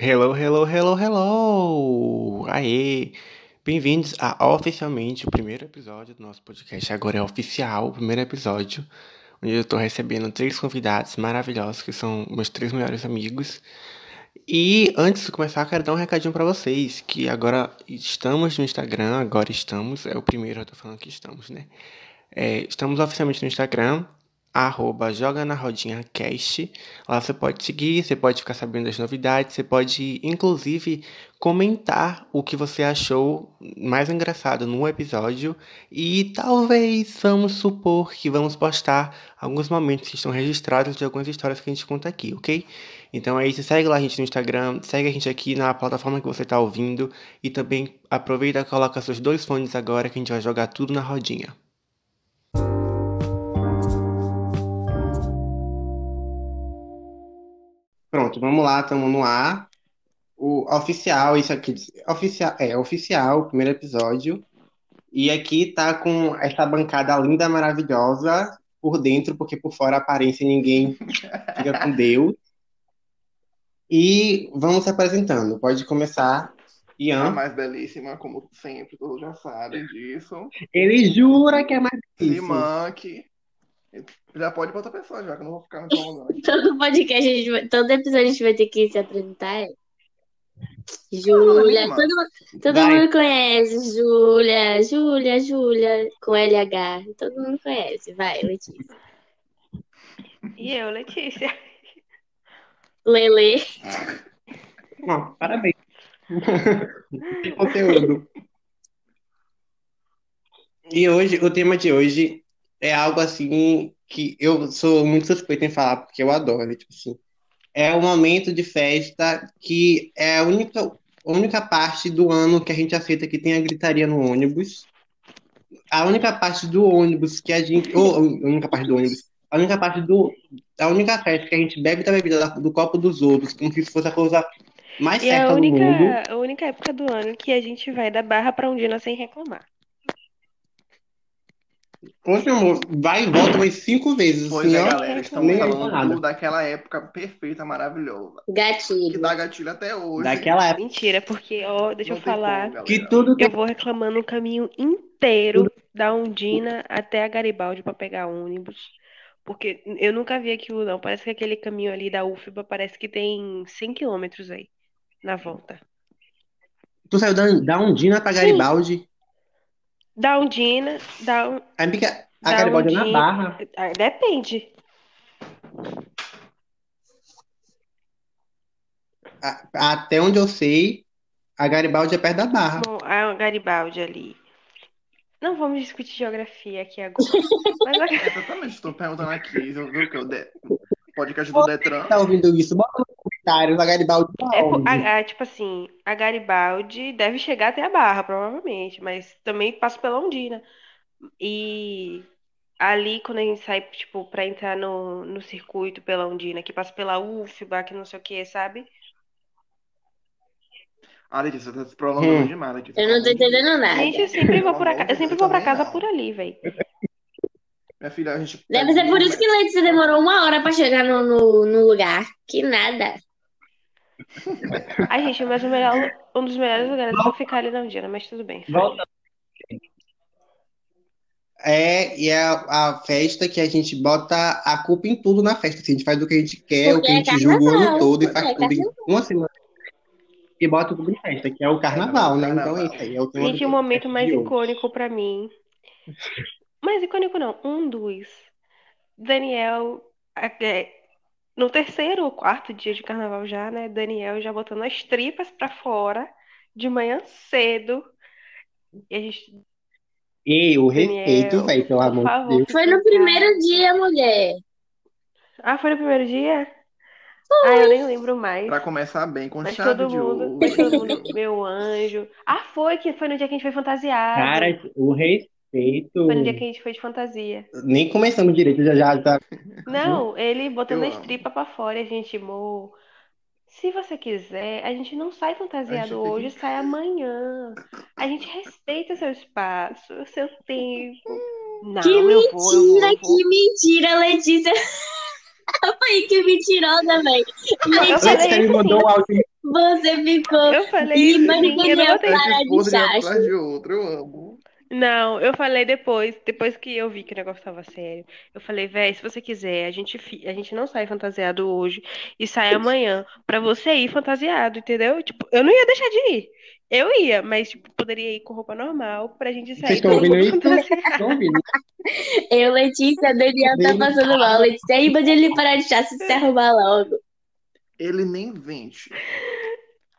Hello, hello, hello, hello! Aê! Bem-vindos a oficialmente o primeiro episódio do nosso podcast. Agora é oficial o primeiro episódio, onde eu estou recebendo três convidados maravilhosos que são meus três melhores amigos. E antes de começar, quero dar um recadinho para vocês, que agora estamos no Instagram, agora estamos, é o primeiro eu tô falando que estamos, né? É, estamos oficialmente no Instagram, arroba Joga na Rodinha Cast. Lá você pode seguir, você pode ficar sabendo das novidades, você pode inclusive comentar o que você achou mais engraçado no episódio e talvez vamos supor que vamos postar alguns momentos que estão registrados de algumas histórias que a gente conta aqui, ok? Então é isso, segue lá a gente no Instagram, segue a gente aqui na plataforma que você está ouvindo e também aproveita e coloca seus dois fones agora que a gente vai jogar tudo na rodinha. Pronto, vamos lá, estamos no ar. O oficial, isso aqui, oficial, é oficial, o primeiro episódio. E aqui tá com essa bancada linda, maravilhosa por dentro, porque por fora a aparência ninguém fica com Deus. E vamos se apresentando. Pode começar, A Ian. mais belíssima, como sempre, todos já sabem disso. Ele jura que é mais isso. Simã, que já pode outra pessoa, já que eu não vou ficar me incomodando. Todo podcast, a gente vai- todo episódio a gente vai ter que se apresentar. é? Júlia, todo, mu- todo Vai. mundo conhece. Júlia, Júlia, Júlia, com LH. Todo mundo conhece. Vai, Letícia. E eu, Letícia. Lele. Não, parabéns. Tem conteúdo. E hoje, o tema de hoje é algo assim que eu sou muito suspeito em falar, porque eu adoro, tipo assim. É um momento de festa que é a única, a única parte do ano que a gente aceita que tem a gritaria no ônibus. A única parte do ônibus que a gente. Ou a única parte do ônibus. A única parte do. A única festa que a gente bebe da bebida da- do copo dos outros, como se fosse a coisa mais E é certa a do mundo. única, a única época do ano que a gente vai da Barra pra Undina sem reclamar. Poxa, amor, vai e volta umas cinco vezes, Pois assim, é, galera, estamos nem falando daquela época perfeita, maravilhosa. Que Gatilho. dá gatilho até hoje. Daquela época Mentira, porque, ó, deixa Não eu falar. como, que tudo Eu vou reclamando o caminho inteiro da Undina até a Garibaldi pra pegar ônibus. Porque eu nunca vi aquilo, não. Parece que aquele caminho ali da UFBA parece que tem 100 quilômetros aí na volta. Tu saiu da, da Undina pra Garibaldi. Da Undina, da, A, amiga, a da Garibaldi é na. Barra. Ah, Depende. A- até onde eu sei, a Garibaldi é perto da Barra. Bom, a Garibaldi ali. Não vamos discutir geografia aqui agora. Mas a- Exatamente, estou perguntando aqui, eu vi o que? O de- podcast do Detran. Tá ouvindo isso? Bota nos comentários a Garibaldi tá é, a- a- tipo assim, a Garibaldi deve chegar até a Barra, provavelmente, mas também passa pela Ondina. E ali, quando a gente sai, tipo, pra entrar no, no circuito pela Ondina, que passa pela UFBA, que não sei o que, sabe? Ah, Letícia, tá se prolongando Hum. demais, Letícia. Eu não tô entendendo nada. Gente, eu sempre vou por aca- amor eu sempre vou pra casa não. por ali, velho. Minha filha, a gente Deve ser por isso que Letícia demorou uma hora pra chegar no, no, no lugar. Que nada. Ai, gente, mas o melhor, um dos melhores lugares pra ficar ali na Ondina, mas tudo bem. Volta. É, e é a, a festa que a gente bota a culpa em tudo na festa. assim, a gente faz o que a gente quer, o Porque que a é gente julga o ano todo e faz é tudo em uma semana. E bota tudo em festa, que é o carnaval, né? Então é isso aí. É o tema Gente, o momento mais icônico pra mim. Mais icônico não, um dos. Daniel, é, no terceiro ou quarto dia de carnaval já, né? Daniel já botando as tripas pra fora, de manhã cedo. E a gente, E o respeito, Daniel, velho, pelo amor de Deus. Foi no primeiro dia, mulher. Ah, foi no primeiro dia? Ah, eu nem lembro mais. Pra começar bem, com Mas chave todo de mundo, ouro. mas todo mundo, meu anjo. Ah, foi que foi no dia que a gente foi fantasiado. Cara, o respeito. Foi no dia que a gente foi de fantasia. Nem começamos direito, já já tá. Não, ele botando Eu as amo. tripas pra fora e a gente, amor. Se você quiser, a gente não sai A fantasiado hoje, sai amanhã. A gente respeita seu espaço, seu tempo. Não, Que eu vou, eu vou, mentira, eu vou. que mentira, Letícia. Eu falei que mentirosa, velho. Que ele isso mandou um áudio Você ficou Eu falei sim, ninguém eu não Essa de de eu amo. Não, eu falei depois, depois que eu vi que o negócio tava sério. Eu falei, véi, se você quiser, a gente, fi- a gente não sai fantasiado hoje e sai amanhã pra você ir fantasiado, entendeu? Tipo, eu não ia deixar de ir. Eu ia, mas tipo, poderia ir com roupa normal pra gente Vocês sair estão todo ouvindo mundo isso? fantasiado. Estão ouvindo? Eu, Letícia, Daniel tá passando mal. Letícia, aí manda ele parar de e se arrumar logo. Ele nem vende.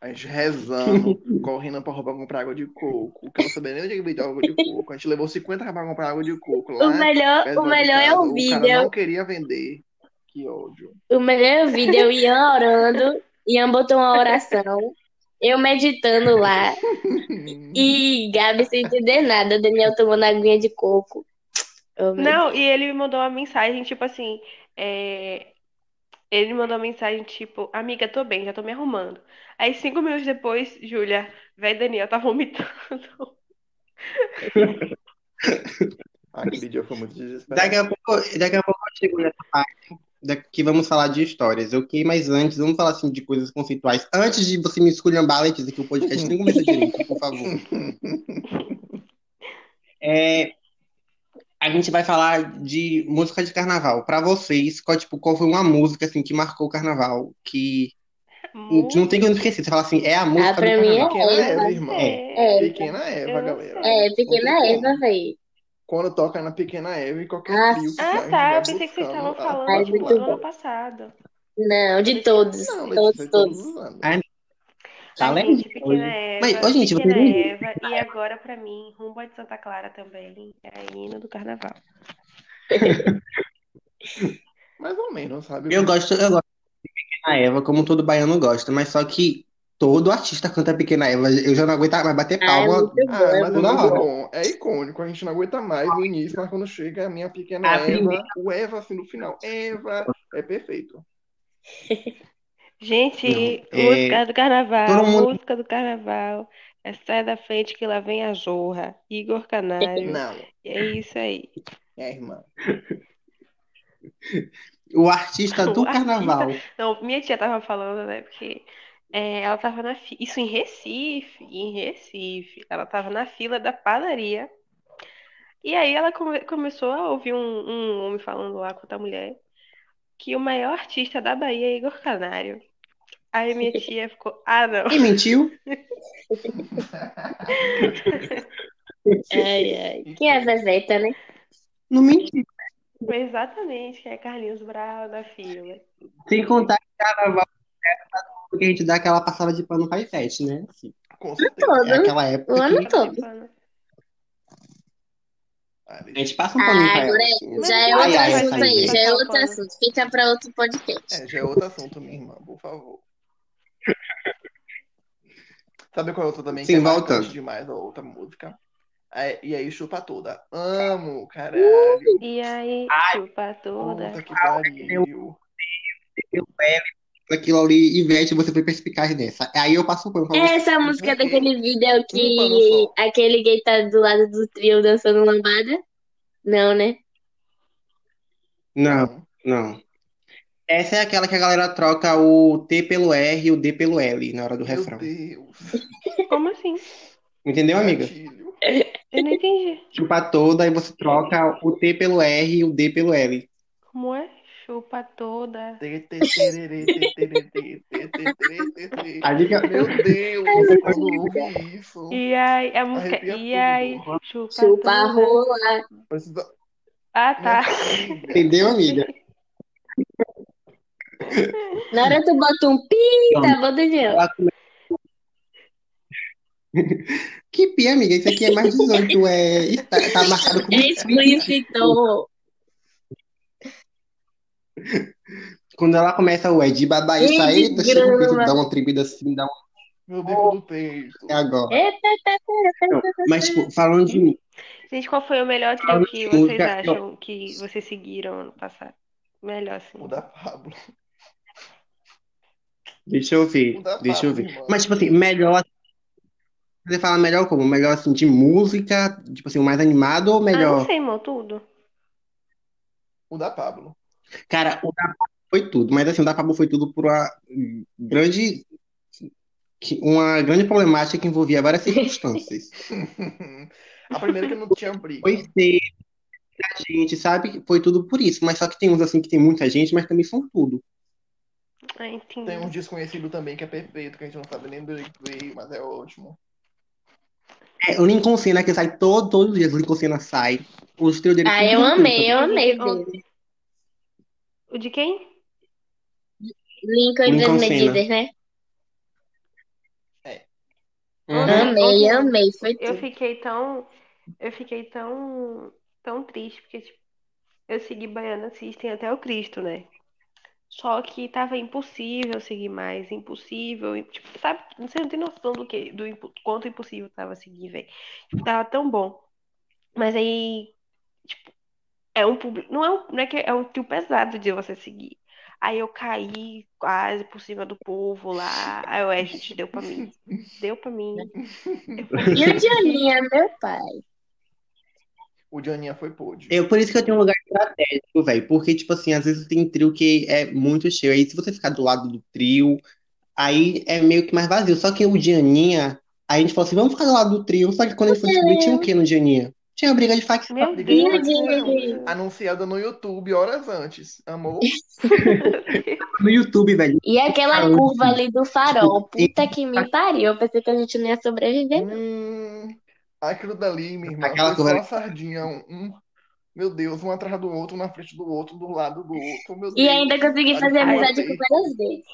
A gente rezando, correndo pra roupa comprar água de coco. Que eu não sabia nem onde é que vendia água de coco. A gente levou 50 reais pra comprar água de coco lá. O melhor, o melhor é o O cara vídeo. não queria vender. Que ódio. O melhor é o vídeo. Eu Ian orando, Ian botou uma oração, eu meditando lá e Gabi sem entender nada. Daniel tomando aguinha de coco. Oh, Não, e ele me mandou uma mensagem, tipo assim, é, ele me mandou uma mensagem, tipo, amiga, tô bem, já tô me arrumando. Aí, cinco minutos depois, Júlia, velho Daniel tá vomitando. Aquele dia foi muito desesperado. Daqui a pouco, daqui a pouco eu chego nessa parte daqui vamos falar de histórias, ok? Mas antes, vamos falar assim de coisas conceituais. Antes de você me esculhambar, Letícia, que o podcast nem começa direito, por favor. É, a gente vai falar de música de carnaval. Pra vocês, qual, tipo, qual foi uma música assim que marcou o carnaval? Que não tem como esquecer. Você fala assim, é a música Ah, pra do mim é carnaval. Pequena Eva. Eva, irmão. É. Pequena Eva, galera. É, Pequena Eva, véi. Quando toca na Pequena Eva, em qualquer Ah, trio que Ah, tá. vai Eu pensei que vocês estavam a falando, tipo, do bom. ano passado. Não, de todos. Não, Todos, todos. todos. Ah, Tá lendo Pequena Eva, Mas, ô, gente, não- Eva, e agora pra mim, Rumba de Santa Clara também, é a hino do carnaval. Mais ou menos, sabe? Eu gosto, eu gosto de Pequena Eva, como todo baiano gosta, mas só que todo artista canta Pequena Eva. Eu já não aguento mais bater Ah, é palma. Ah, é mas é muito bom. É icônico. A gente não aguenta mais no início, mas quando chega a minha pequena A Eva, primeira- o Eva assim no final. Eva é perfeito. Gente, Não, é- música do carnaval, mundo- música do carnaval, é Sai da Frente que lá vem a Jorra, Igor Canário, Não, é isso aí. é irmã. O artista do O artista- carnaval. Não, minha tia tava falando, né, porque é, ela tava na fila, isso em Recife, em Recife, ela tava na fila da padaria, e aí ela come- começou a ouvir um, um homem falando lá com outra mulher, que o maior artista da Bahia é Igor Canário. Aí minha tia ficou, ah, não. E mentiu? Ai, ai. Quem é Zezeta, né? Não mentiu. Exatamente que é Carlinhos Brau da fila. Sem contar que carnaval é porque a gente dá aquela passada de pano pra fete, né? Assim, Com certeza. É aquela época O ano que todo. A gente passa um paninho Ah, pra agora assim. já é Ai, outro ai, assunto essa aí, já é outro assunto. Fica pra outro podcast. É, já é outro assunto, minha irmã, por favor. Sabe qual é outra também Sim, que é voltando. demais, a outra música? É, e aí, chupa toda. Amo, caralho. E aí, chupa toda. Puta que pariu. Aquilo ali, Ivete, você foi perspicaz nessa. Aí eu passo o pano pra você. Essa música Porque- daquele vídeo que aquele gay tá do lado do trio dançando lambada? Não, né? Não, não. Essa é aquela que a galera troca o T pelo R e o D pelo L na hora do Meu refrão. Deus. Como assim? Entendeu, amiga? Gatilho. Eu não entendi. Chupa toda, aí você troca o T pelo R e o D pelo L. Como é? Chupa toda. A dica... Meu Deus, quando eu ouvi isso. E aí, a música. Arrepia E tudo. aí, chupa Chupa a toda. rola. Precisa... Ah, tá. Entendeu, amiga? Na hora tu bota um pi, tá bom, Daniel? Que pia, amiga? Isso aqui é mais 18. É... Está, tá marcado como É explícito. Quando ela começa o Ed Babai Ih, sair, de chega o peito, grama. dá uma tribida assim, dá um. Meu bico do peito. É agora. Eita, tá, Não, mas, tipo, falando de. Gente, qual foi o melhor trio que vocês acham que vocês seguiram ano passado? Melhor, assim. O da Pablo. Deixa eu ver. Deixa eu ver. Mas, tipo assim, melhor. Você fala melhor como? Melhor, assim, de música, tipo assim, o mais animado ou Ah, não melhor? sei, irmão, tudo. O da Pablo. Cara, o da Pablo foi tudo, mas assim, o da Pablo foi tudo por uma grande uma grande problemática que envolvia várias circunstâncias. A primeira que não tinha briga. Foi ser a gente, sabe? Foi tudo por isso. Mas só que tem uns assim que tem muita gente, mas também são tudo. Ah, entendi. Tem um desconhecido também que é perfeito, que a gente não sabe nem do que veio, mas é ótimo. É, o Lincoln Senna que sai todo, todos os dias, o Lincoln Senna sai. Os trio dele Ah, tudo eu amei, eu amei o dele. O de quem? Lincoln Lincoln das Senna. medidas, né? Uhum. Amei, amei, foi Eu tudo. fiquei tão. Eu fiquei tão. tão triste, porque, tipo, eu segui Baiana System até o Cristo, né? Só que tava impossível seguir mais, impossível. e, Tipo, sabe? Você não tem noção do que, do quanto impossível tava seguir, velho. Tipo, tava tão bom. Mas aí, tipo, é um público. Não é, um, não é que é um tio pesado de você seguir. Aí eu caí quase por cima do povo lá. Aí eu, é, gente, deu pra mim. Deu pra mim. E o Dioninha, meu pai? O Janinha foi pôde. Eu, por isso que eu tenho um lugar estratégico, velho. Porque, tipo assim, às vezes tem trio que é muito cheio. Aí, se você ficar do lado do trio, aí é meio que mais vazio. Só que o Dianinha, aí a gente falou assim, vamos ficar do lado do trio. Só que quando a gente foi descobrir, tinha o quê no Dianinha? Tinha briga de facção. Meu Briga de facção, Deus. anunciada no YouTube horas antes. Amor? No YouTube, velho. E aquela curva ali do farol, puta que me pariu. Eu pensei que a gente não ia sobreviver. Hum, aquilo dali, minha irmã, Aquela foi coisa- só a sardinha. Um- meu Deus, um atrás do outro, um na frente do outro, do lado do outro. Meu E Deus. ainda consegui fazer amizade com várias vezes.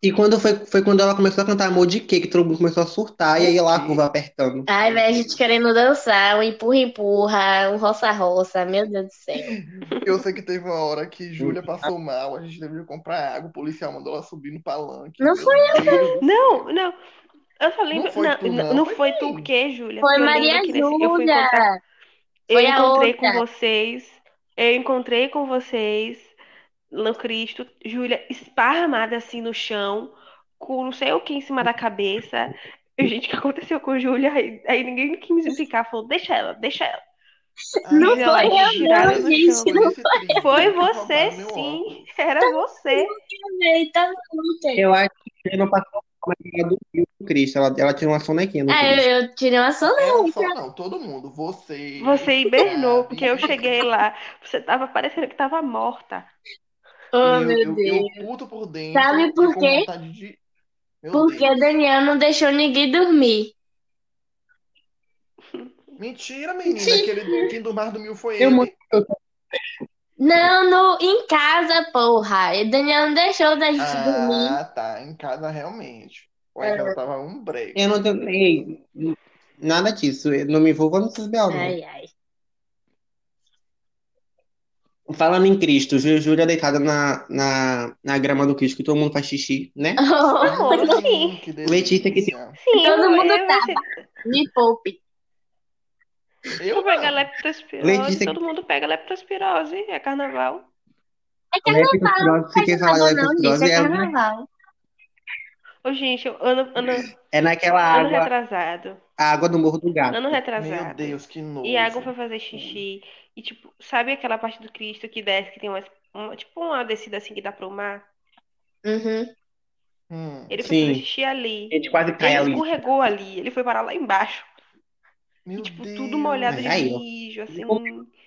E quando foi, foi quando ela começou a cantar Amor de Quê, que todo mundo começou a surtar, e aí lá a curva apertando. Ai, velho, a gente querendo dançar, um empurra-empurra, um roça-roça, meu Deus do céu. Eu sei que teve uma hora que Júlia passou mal, a gente teve que comprar água, o policial mandou ela subir no palanque. Não foi do Não, céu. não. Eu só lembro. Não foi Não, tu, não, não. Foi foi tu o quê, Júlia? Foi eu Maria eu fui encontrar. Júlia. Eu Foi a encontrei outra. com vocês. Eu encontrei com vocês no Cristo. Júlia esparramada assim no chão, com não sei o que em cima da cabeça. E, gente, o que aconteceu com Júlia? Aí, aí ninguém quis me explicar. Falou, deixa ela, deixa ela. Não foi ela eu, não, gente, chão, não Foi que você, sim. Era você. Eita, luta. Eu acho que não passou ela dormiu com o Cristo. Ela, ela tirou uma sonequinha no Cristo. eu, eu tirei uma soneca. Ela só não, todo mundo. Você. Você hibernou, Gabi. porque eu cheguei lá. Você tava parecendo que tava morta. Oh, eu, meu eu, Deus. eu puto por dentro. Sabe por quê? de. Porque Deus. o Daniel não deixou ninguém dormir. Mentira, menina. Sim. Aquele, quem do mar dormiu foi Eu ele. muito- Não, no, em casa, porra. E o Daniel não deixou da gente dormir. Ah, tá. Em casa, realmente. Ou em casa tava um break. Eu não tenho. Ei, nada disso. Eu não me envolvo nesses B.O., não. Ai, ai. Falando em Cristo, Jú- Júlia deitada na, na, na grama do Cristo, que todo mundo faz xixi, né? Oh, sim. Que Letícia que delícia. Sim, Todo eu- mundo eu- tava. Me poupe. Eu pego leptospirose, Letícia- todo mundo pega leptospirose, é carnaval. É Leptospirose, você quer falar carnaval, não, gente. leptospirose? É É, carnaval. Ô, gente, ano, ano, é naquela ano água, retrasado. a água do Morro do Gato. Ano Meu retrasado. Deus, que nojo. E a água foi fazer xixi. E, tipo, sabe aquela parte do Cristo que desce, que tem uma, uma- tipo uma descida assim que dá pro mar? Uhum. Hum, Ele foi Sim. fazer xixi ali. A gente quase cai Ele ali. escorregou ali, ele foi parar lá embaixo. Meu E, tipo, Deus. tudo molhado de Aí, mijo, assim.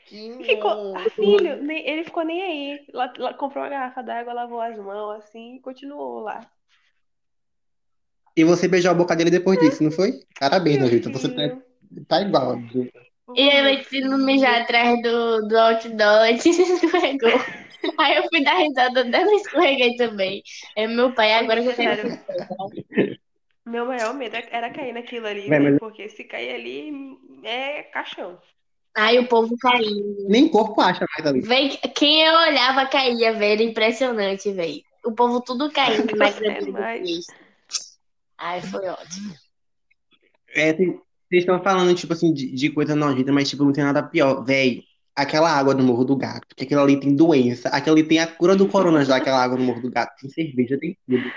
Que Ficou, ah, filho, nem- ele ficou nem aí. Lá, lá- comprou uma garrafa d'água, lavou as mãos, assim, e continuou lá. E você beijou a boca dele depois disso, não foi? Parabéns, Meu Nojita. Você tá, tá igual. E ele se não mijar atrás do, do outdoor, ele se escorregou. Aí eu fui dar risada dela e escorreguei também. É meu pai, agora que eu tenho Sério. Meu maior medo era cair naquilo ali, né? mas- Porque se cair ali é caixão. Aí o povo caindo. Nem corpo acha mais ali. Véi, quem eu olhava caía, velho. Era impressionante, velho. O povo tudo caindo na é grande. Cristo. Ai, foi ótimo. É, tem- vocês estão falando, tipo assim, de, de coisa nojenta, mas, tipo, não tem nada pior. Véi, aquela água do Morro do Gato, que aquilo ali tem doença, aquilo ali tem a cura do corona já, aquela água do Morro do Gato. Tem cerveja, tem tudo.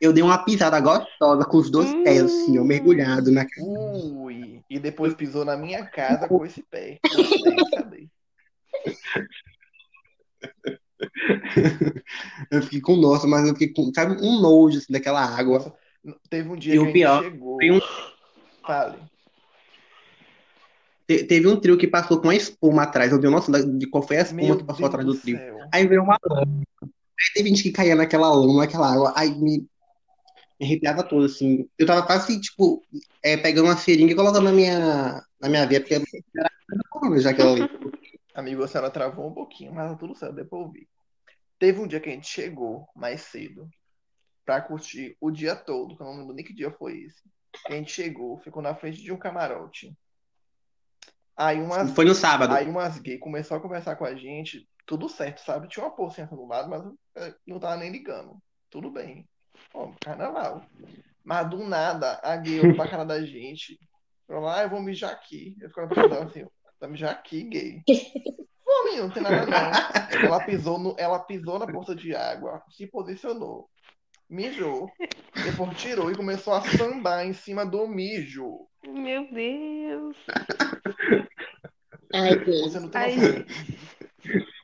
Eu dei uma pisada gostosa com os dois pés, assim, ó, mergulhado na Ui. E depois pisou na minha casa com esse pé. Gostei? Eu fiquei com nossa, mas eu fiquei com, sabe, um nojo assim, daquela água. Nossa, teve um dia E que o pior, chegou. tem um- Fale. Te- Teve um trio que passou com a espuma atrás. Eu dei, da- de qual foi a espuma Meu que passou Deus atrás do do trio. Aí veio uma lama. Aí teve gente que caía naquela lama, naquela água. Aí me, me arrepiava todo, assim. Eu tava quase, tipo, é, pegando uma seringa e colocando na minha, na minha veia, porque era já aquela ali. Amigo, a senhora travou um pouquinho, mas tá tudo certo, depois eu vi. Teve um dia que a gente chegou mais cedo pra curtir o dia todo, que eu não lembro nem que dia foi esse. A gente chegou, ficou na frente de um camarote. Aí umas, Foi no sábado. aí umas gay começou a conversar com a gente, tudo certo, sabe? Tinha uma porcinha do lado, mas eu não tava nem ligando. Tudo bem. Carnaval. Mas do nada, a gay olhou pra cara da gente. Falou, ah, eu vou mijar aqui. Eu ficava pensando assim, vai mijar aqui, gay. Pô, menino, não tem nada não. Ela pisou, no, ela pisou na poça de água, se posicionou, mijou, depois tirou e começou a sambar em cima do mijo. Meu Deus. Ai, Deus. Você não tem Ai, noção.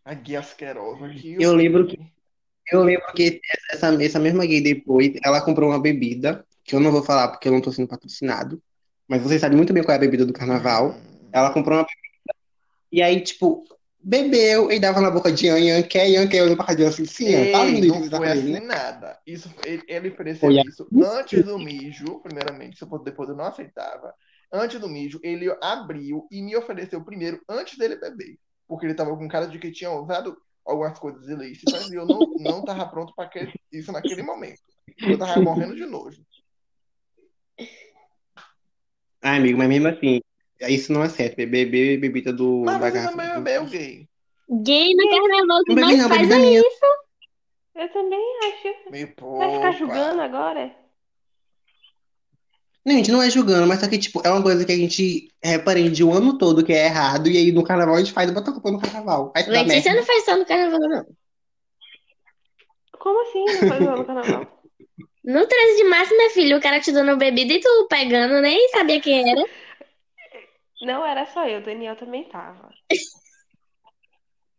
A guia asquerosa aqui. Eu lembro que eu lembro que essa, essa mesma gay depois, ela comprou uma bebida, que eu não vou falar porque eu não tô sendo patrocinado, mas vocês sabem muito bem qual é a bebida do carnaval. Ela comprou uma bebida, e aí, tipo, bebeu e dava na boca de Ian, Ian quer, Ian quer, olhando pra Radian assim, sim, tá Ei, lindo isso que não tá foi assim né? nada. Isso, ele, ele ofereceu Foi isso antes do mijo, primeiramente, depois eu não aceitava. Antes do mijo, ele abriu e me ofereceu primeiro, antes dele beber. Porque ele tava com cara de que tinha usado algumas coisas ilícitas e eu não, não tava pronto para isso naquele momento. Eu tava morrendo de nojo. Ah, amigo, mas mesmo assim, isso não é certo, beber, bebida do Mas você também bebeu, gay. Gay no carnaval que Não não, faz é minha. Eu também acho. Meio Vai ficar julgando agora? Não, a gente não é julgando, mas só que, tipo, é uma coisa que a gente repreende o ano todo que é errado, e aí no carnaval a gente faz e bota a culpa no carnaval. Aí dá Letícia não faz só no carnaval, não. Como assim não foi usar no carnaval? No 13 de março, minha filha, o cara te dando bebida e tu pegando, nem sabia quem era. Não era só eu, o Daniel também tava.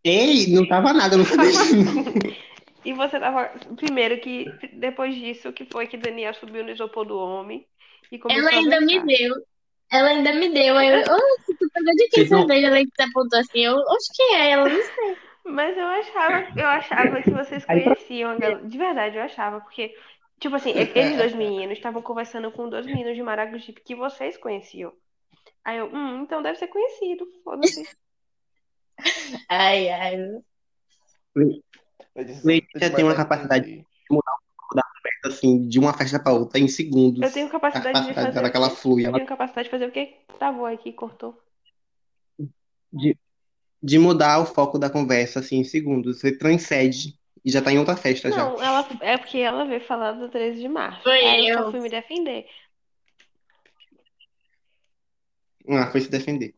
Ei, não tava nada, não sabia. E você tava. Primeiro que depois disso, que foi que Daniel subiu no isopor do homem e começou Ela a ainda me deu. Ela ainda me deu. Aí eu, ô, tu pegou de quem cerveja? Ela se apontou assim. Eu, oxe, quem é ela? Não sei. Mas eu achava, eu achava que vocês conheciam a galera. De verdade, eu achava, porque, tipo assim, eles dois meninos estavam conversando com dois meninos de Maragogipe que vocês conheciam. Aí eu, hum, então deve ser conhecido, foda-se. Ai, ai. Letícia tem uma capacidade assim, de uma festa pra outra em segundos. Eu tenho A capacidade de capacidade fazer dela o que ela flui. Eu Ela tenho capacidade de fazer o quê? Travou aqui, cortou. de, de mudar o foco da conversa, assim, em segundos. Você transcende e já tá em outra festa já. Não, ela, é porque ela veio falar do 13 de março. Foi Aí eu eu. fui me defender. Ah, foi se defender.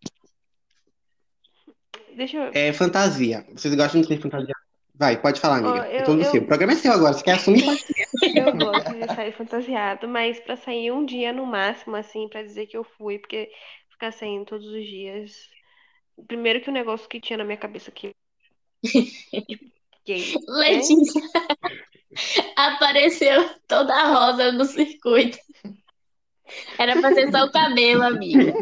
Deixa eu. É fantasia. Vocês gostam de ter fantasia? Vai, pode falar, amiga. É eu- todo eu- seu. O programa é seu agora. Você quer assumir? Pode ser. Eu gosto de sair fantasiado, mas pra sair um dia no máximo, assim, pra dizer que eu fui, porque ficar saindo todos os dias. Primeiro que o negócio que tinha na minha cabeça que. gay, né? Letícia apareceu toda rosa no circuito. Era pra ser só o cabelo, amiga.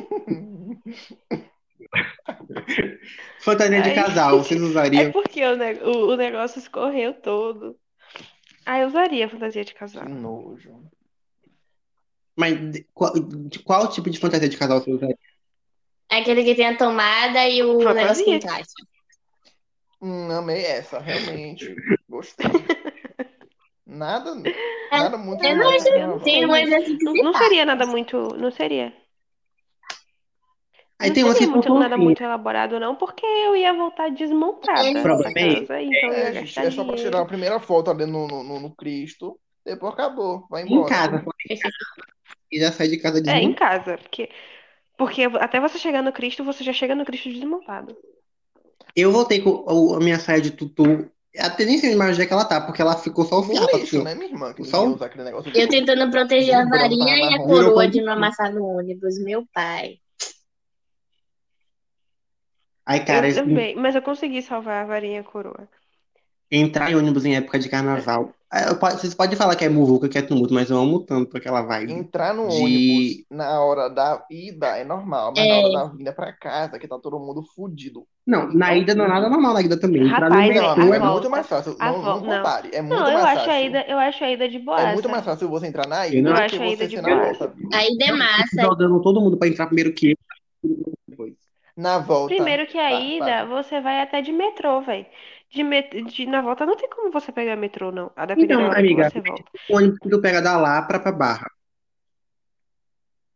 Fantasia de casal. Vocês É usariam? porque o, ne- o, o negócio escorreu todo. Ah, eu usaria fantasia de Que casal. nojo. Mas de qual, de qual tipo de fantasia de casal você usaria? Aquele que tem a tomada e o Fantasia. negócio que encaixa. Hum, amei essa, realmente. Gostei. Nada, nada muito eu não. Tem que Não, se não seria nada muito. Não seria. Aí Não tem umas que muito, nada fofinhas. muito elaborado, não, porque eu ia voltar desmontada é casa, então eu ia É, gente, é só pra tirar a primeira foto ali no, no, no- no Cristo, depois acabou, vai Em embora. casa. em casa. E já sai de casa É, em desmontada. casa, porque, porque até você chegar no Cristo, você já chega no Cristo desmontado. Eu voltei com o- a minha saia de tutu. Até nem sei mais onde é que ela tá, porque ela ficou só o fiapo assim. né, minha irmã? Que não Só ia usar aquele negócio de Eu tentando proteger a varinha e a coroa de não amassar no ônibus. Meu pai. Aí, cara, Eu também, mas eu consegui salvar a varinha e a coroa. entrar em ônibus em época de carnaval. É, eu po- Vocês podem falar que é muvuca, que é tumulto, mas eu amo tanto aquela vibe Entrar no de. ônibus na hora da ida é normal, mas na É, hora da vinda pra casa, que tá todo mundo fudido. Não, na ida não é nada normal na ida também. Entrar no Rapaz, é, não, a amigo, metrô é é. muito volta. mais fácil. A Não, não Não. compare. É muito Não, eu mais acho a fácil. ida, eu acho a ida de É muito boaça. mais fácil você entrar na Eu ida não Eu do que acho a ida você de ser na boaça. volta, viu? a ida é massa. fico jogando todo mundo pra entrar primeiro que eu. Na volta, Primeiro que a ida, você vai até de metrô, velho. De, met... de na volta não tem como você pegar metrô, não. A depender da Então, hora que amiga, você volta. o ônibus que tu pega da Lapra pra Barra.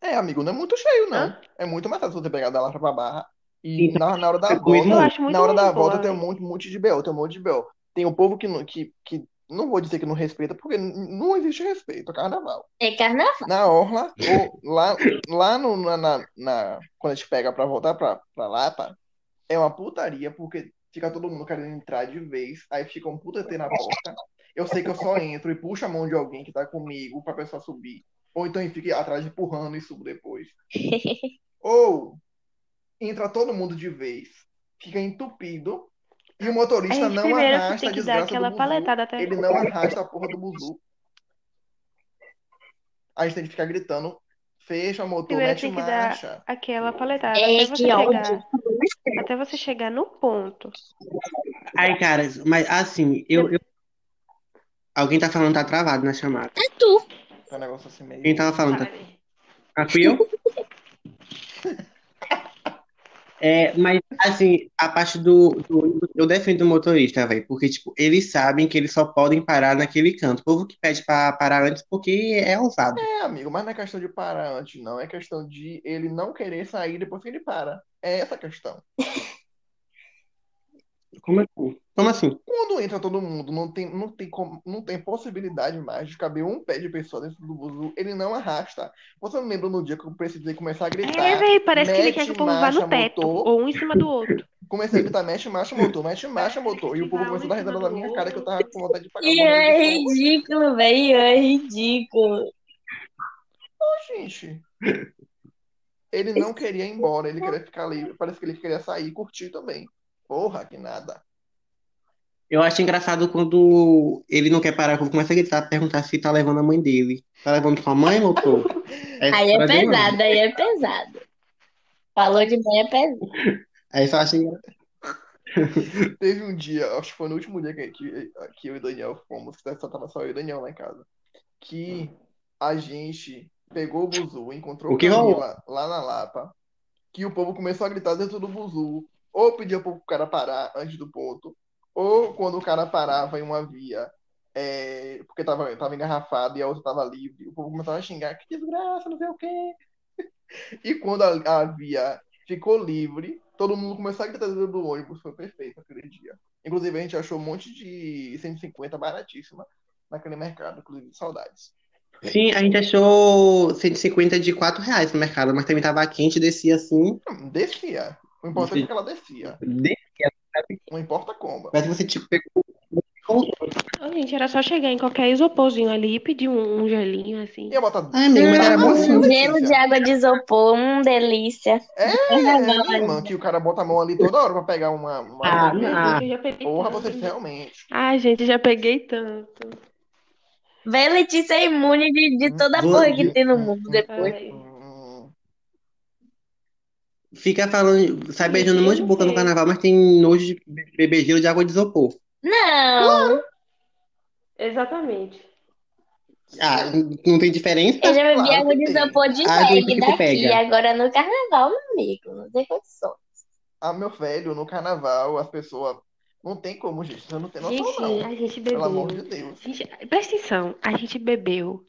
É, amigo, não é muito cheio, não. Hã? É muito mais fácil você pegar da Lapa pra Barra. E Então, na, na hora da é volta, Eu acho muito na hora da mais volta boa, tem um velho. monte, monte de BO, tem um monte de BO. Tem o povo que não, que, que não vou dizer que não respeita, porque não existe respeito, é carnaval. É carnaval. Na orla, ou lá, lá no, na, na, na- quando a gente pega pra voltar pra, pra Lapa, é uma putaria, porque fica todo mundo querendo entrar de vez, aí fica um puta T na porta. Eu sei que eu só entro e puxo a mão de alguém que tá comigo pra pessoa subir. Ou então eu fico atrás empurrando e subo depois. Ou entra todo mundo de vez, fica entupido, e o A motorista não primeiro arrasta tem a que dar desgraça do aquela buzu. paletada até. Ele não arrasta a porra do buzu. A gente tem que ficar gritando, fecha motor, Primeiro mete tem que dar marcha. aquela paletada É, até você chegar. Até você chegar no ponto. Ai, cara, mas assim, eu, eu- Alguém tá falando que tá travado na chamada. É tu. É um negócio assim meio. Quem tava falando? Tá... Ah, fui eu? É, mas assim, a parte do, do eu defendo o motorista, velho, porque tipo, eles sabem que eles só podem parar naquele canto. O povo que pede pra parar antes porque é ousado. É, amigo, mas não é questão de parar antes, não. É questão de ele não querer sair depois que ele para. É essa a questão. Como assim? Como assim? Quando entra todo mundo, não tem, não tem, como, não tem possibilidade mais de caber um pé de pessoa dentro do buzu, ele não arrasta. Você não lembra no dia que eu precisei começar a É, gritar? velho, parece que ele quer que o povo vá no teto, motor. ou um em cima do outro. Comecei a gritar, mexe marcha, motor, mexe marcha, motor. E o povo começou a dar risada na minha cara que eu tava com vontade de pagar E é ridículo, velho. É ridículo. Ô, gente. Ele não queria ir embora, ele queria ficar ali. Parece que ele queria sair e curtir também. Porra, que nada. Eu acho engraçado quando ele não quer parar, o povo começa a gritar, perguntar se tá levando a mãe dele. Tá levando sua mãe, motor? Aí Aí é pesado, aí é pesado. Falou de mãe é pesado. Aí só acha engraçado. Teve um dia, acho que foi no último dia que, que, que eu e o Daniel fomos, que só tava só eu e o Daniel lá em casa, que a gente pegou o buzu, encontrou O que rolou? Camila lá na Lapa, que o povo começou a gritar dentro do buzu, ou pedia pro cara parar antes do ponto, ou quando o cara parava em uma via, é, porque tava, tava engarrafado e a outra tava livre, o povo começava a xingar, que desgraça, não sei o quê. E quando a, a via ficou livre, todo mundo começou a gritar dentro do ônibus. Foi perfeito aquele dia. Inclusive, a gente achou um monte de 150 baratíssima naquele mercado. Inclusive, saudades. Sim, a gente achou 150 de 4 reais no mercado, mas também tava quente, descia assim. Hum, Descia. O importante é que ela descia. Descia. Não importa como. Que você tipo, pegou. Ô, gente, era só chegar em qualquer isoporzinho ali e pedir um, um gelinho assim. Ia botar. Ai, mas era Hum. Um gelo de água de isopor, hum, delícia. É, irmã, ainda. que o cara bota a mão ali toda hora pra pegar uma. uma Ah, não. Eu já peguei Porra, tanto. vocês realmente. Ai, gente, já peguei tanto. Véi, Letícia é imune de, de toda a porra que tem no mundo depois. Ai, Hum, Fica falando, sai beijando um monte de boca no carnaval, mas tem nojo de beber gelo de água de isopor. Não, Exatamente. Ah, não tem diferença? eu já bebi Claro água de isopor de reggae que tu daqui. pega. Agora no carnaval, meu amigo, não tem condição. Ah, meu velho, no carnaval, as pessoas. Não tem como, gente. Você não tem noção, Gente, não. a gente Pelo amor bebeu. de Deus. Gente, presta atenção, a gente bebeu.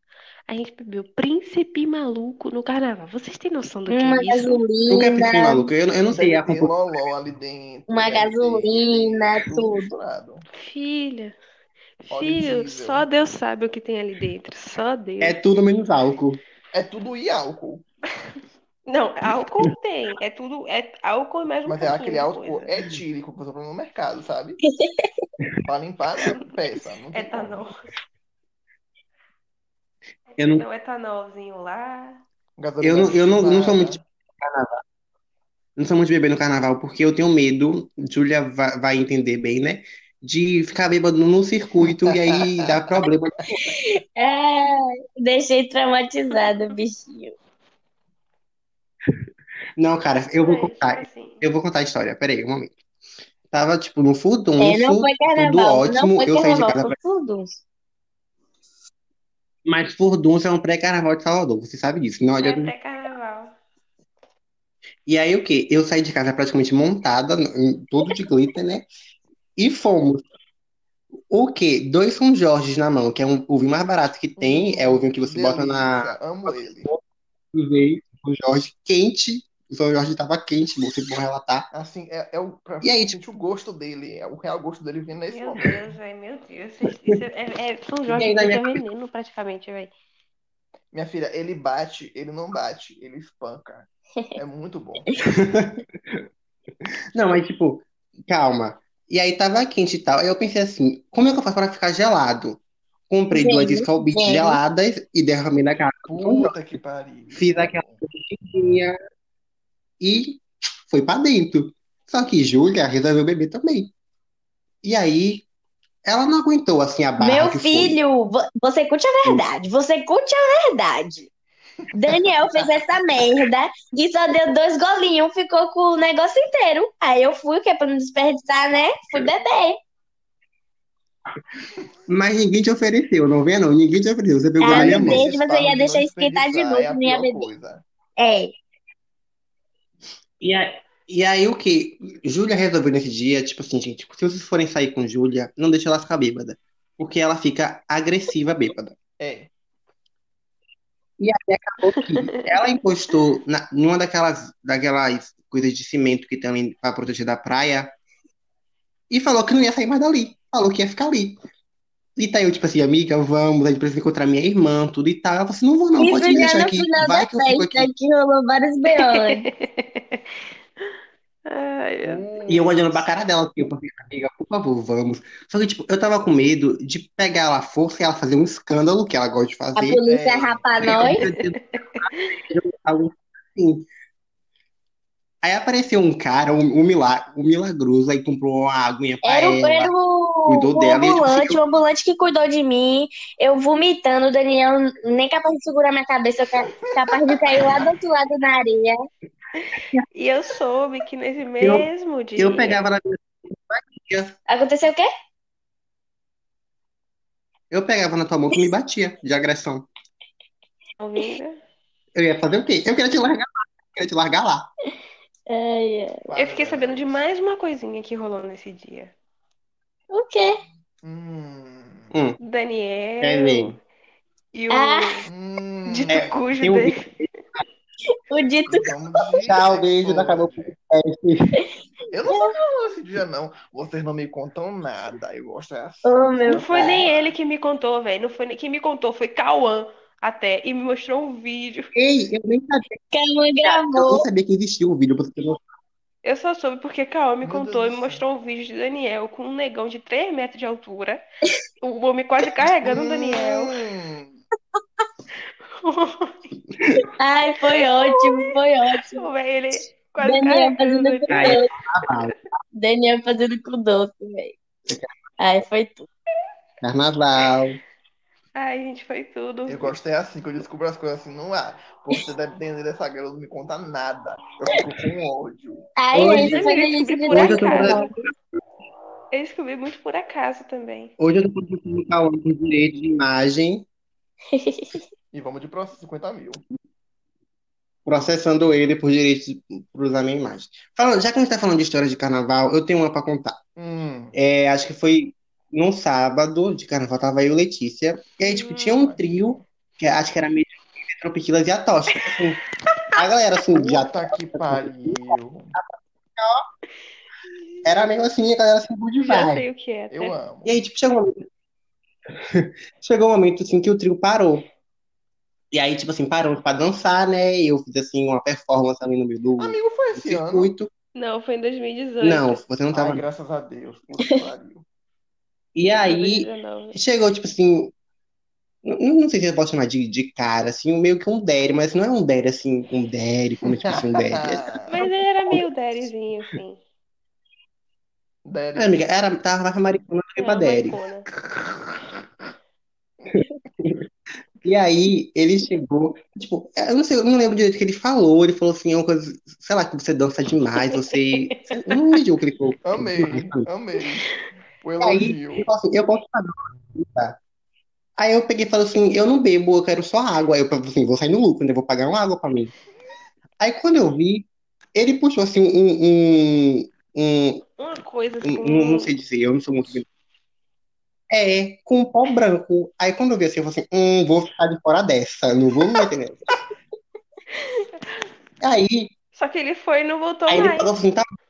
A gente bebeu príncipe maluco no carnaval. Vocês têm noção do que Uma é isso? O que é príncipe gasolina, maluco? Eu, eu não sei a composição. loló ali dentro. uma ter gasolina, tudo. Filha, filho, só Deus sabe o que tem ali dentro. Só Deus. É tudo menos álcool. É tudo e álcool. Não, álcool tem. É tudo. É álcool e mais um Mas é aquele álcool coisa. etílico que você compra no mercado, sabe? pra limpar a peça. Não tem como. Etanol. Eu não, um etanolzinho lá. Eu não, eu não, não sou muito de carnaval. Não sou muito de beber no carnaval, porque eu tenho medo, Júlia vai, vai entender bem, né? de ficar bêbado no circuito e aí dá problema. É, deixei traumatizada, bichinho. Não, cara, eu vou É, contar. Eu vou contar a história. Peraí, um momento. Tava, tipo, no furdunço, É, não foi tudo carnaval, ótimo. não foi Eu saí de carnaval, casa foi pra... furdunço. Mas furdunço é um pré-carnaval de Salvador, você sabe disso. Não É adianta. pré-carnaval. E aí o quê? Eu saí de casa praticamente montada, em tudo de glitter, né? E fomos. O quê? Dois São Jorges na mão, que é um, o vinho mais barato que tem, é o vinho que você bota na. Delícia, amo ele. São Jorge quente. O São Jorge tava quente, você pode relatar. Assim, é, é o, pra E aí, sentir o gosto dele, é o real gosto dele vindo nesse Meu momento. Deus, velho, meu Deus. Isso, isso é, é São Jorge que minha é veneno, praticamente, velho. Minha filha, ele bate, ele não bate, ele espanca. É muito bom. Não, mas tipo, calma. E aí tava quente e tal. Aí eu pensei assim, como é que eu faço para ficar gelado? Comprei duas gênio. geladas e derramei na garrafa. Puta que pariu. Fiz aquela coxinha e foi pra dentro. Só que Júlia resolveu beber também. E aí, ela não aguentou assim a barra Meu que foi. filho, vo- você curte a verdade, você curte a verdade. Daniel fez essa merda e só deu dois golinhos, ficou com o negócio inteiro. Aí eu fui, que é pra não desperdiçar, né? Fui beber. Mas ninguém te ofereceu, não vê não? Ninguém te ofereceu. Você pegou Ah, na minha mão. mas eu ia deixar esquentar de é novo, a não ia beber. É. E aí, e aí o que? Júlia resolveu nesse dia, tipo assim, gente, se vocês forem sair com Júlia, não deixa ela ficar bêbada. Porque ela fica agressiva bêbada. É. E aí acabou que ela encostou na, numa daquelas, daquelas coisas de cimento que tem ali pra proteger da praia e falou que não ia sair mais dali. Falou que ia ficar ali. E tá eu, tipo assim, amiga, vamos, a gente precisa encontrar minha irmã, tudo e tal. Ela falou assim, não vou não, pode Isso me deixar aqui. Vai que eu fico aqui. que rolou vários B.O. Hum. E eu olhando pra cara dela, assim, eu falei, amiga, por favor, vamos. Só que, tipo, eu tava com medo de pegar ela à força e ela fazer um escândalo, que ela gosta de A fazer. polícia É. rapa nós. Algo assim. Aí apareceu um cara, um, um, milagre, um milagroso, aí comprou uma aguinha pra Era, o- ela. era o, cuidou o dela e, tipo, ambulante, eu- o ambulante que cuidou de mim. Eu vomitando, o Daniel nem capaz de segurar minha cabeça, ca- capaz de cair lá do outro lado na areia. E eu soube que nesse mesmo dia. Eu pegava na minha Aconteceu o quê? eu pegava na tua mão que me batia de agressão. Ouvindo? Eu ia fazer o quê? Eu queria te largar lá. Eu queria te largar lá. Ai, ai. Eu fiquei sabendo de mais uma coisinha que rolou nesse dia. O quê? Hum. Hum, Daniel é e o Ah. Dito É, cujo dele. O dito. De Tchau, beijo, episódio. acabou o podcast. Eu não sou violão esse dia, não. Vocês não me contam nada. Eu gosto é assim. Oh, meu Não foi nem ele que me contou, velho. Não foi nem quem me contou, foi Cauã até. E me mostrou um vídeo. Ei, eu nem sabia, Calma, eu gravou. nem sabia que existia um vídeo. Você não... Eu só soube porque Cauã me Meu contou Deus e me mostrou um vídeo de Daniel com um negão de 3 metros de altura. O homem quase carregando o Daniel. Hum. Ai, foi ótimo, foi ótimo. Ele quase Daniel fazendo com Daniel. doce. Daniel fazendo com doce, velho. Ai, foi tudo. Carnaval. Ai, gente, foi tudo. Eu gosto é assim, que eu descubro as coisas assim, não há. Você depender dessa garota, não me conta nada. Eu fico com ódio. Ai, Hoje- gente, foi Hoje delícia de eu eu. Eu descobri muito por acaso também. Hoje eu tô processando o Cauã por direito de imagem, E vamos de processo 50 mil. processando ele por direito de por usar minha imagem. Falando, já que a gente tá falando de história de carnaval, eu tenho uma pra contar. Hum. É, acho que foi num sábado de carnaval, tava eu e Letícia. E aí, tipo, tinha um trio, que acho que era meio Tropiquilas e a Tocha. Assim, a galera, assim, já Puta que pariu. era meio assim, a galera assim, good Já vibe. sei o que é. Eu até. amo. E aí, tipo, chegou um momento... chegou um momento, assim, que o trio parou. E aí, tipo assim, parou pra dançar, né? E eu fiz, assim, uma performance ali no meio do, Amigo, foi esse ano. circuito. Não, foi em 2018. Não, você não Ai, tava. graças a Deus. Puta que pariu. E aí, 2019. chegou, tipo assim... Não, não sei se eu posso chamar de, de cara, assim, meio que um Derry, mas não é um Derry, assim, um Derry, como tipo assim, um Derry. Mas ele era meio daddyzinho, assim. Daddy. É, amiga, era, tava mais pra maricona do que pra É, Daddy. maricona. E aí, ele chegou, tipo, eu não sei, eu não lembro direito o que ele falou. Ele falou assim, uma coisa, sei lá, que você dança demais, você. Não entendi o que ele falou. Amei, amei. O Aí, elogio. ele falou assim, eu posso pagar? Aí eu peguei e falei assim, eu não bebo, eu quero só água. Aí eu falei assim, vou sair no lucro, né? Vou pagar uma água pra mim. Aí quando eu vi, ele puxou assim um, um, um, Uma coisa assim. um- não sei dizer, eu não sou muito bem. É, com um pó branco. Aí quando eu vi assim, eu falei assim, hum, vou ficar de fora dessa, não vou me meter nessa. Aí, Só que ele foi e não voltou aí ele mais. falou assim, tá bom.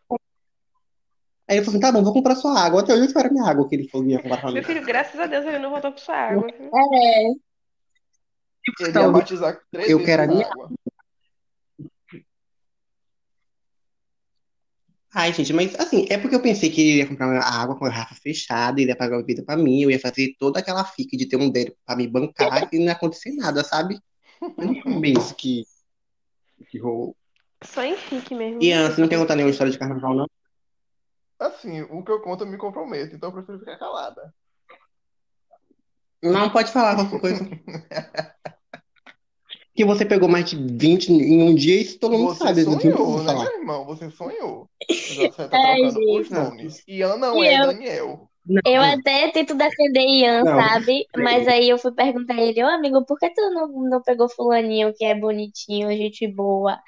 Aí ele falou assim, tá bom, vou comprar sua água. Até hoje eu espero a minha água que ele falou que ia comprar pra mim. Meu filho, graças a Deus, ele não voltou com sua água. É, Ele ia Então, batizar três eu quero a minha- água. Ai, gente, mas assim, é porque eu pensei que ele ia comprar a água com a garrafa fechada, ele ia pagar a bebida pra mim, eu ia fazer toda aquela fica de ter um dele pra me bancar e não ia acontecer nada, sabe? Mas não isso que, que rolou. Só em fique mesmo. E Ian, você não quer contar nenhuma história de carnaval, não? Assim, o que eu conto eu me comprometo, então eu prefiro ficar calada. Não pode falar qualquer coisa. Que você pegou mais de 20 em um dia, isso todo mundo Você sabe. Sonhou, né, falar. meu irmão? Você sonhou. Você tá Ai, trocando os nomes. Ian não E é eu? Daniel. eu até tento defender Ian, Não. sabe? Mas aí eu fui perguntar a ele, ô amigo, por que tu não, não pegou fulaninho que é bonitinho, gente boa?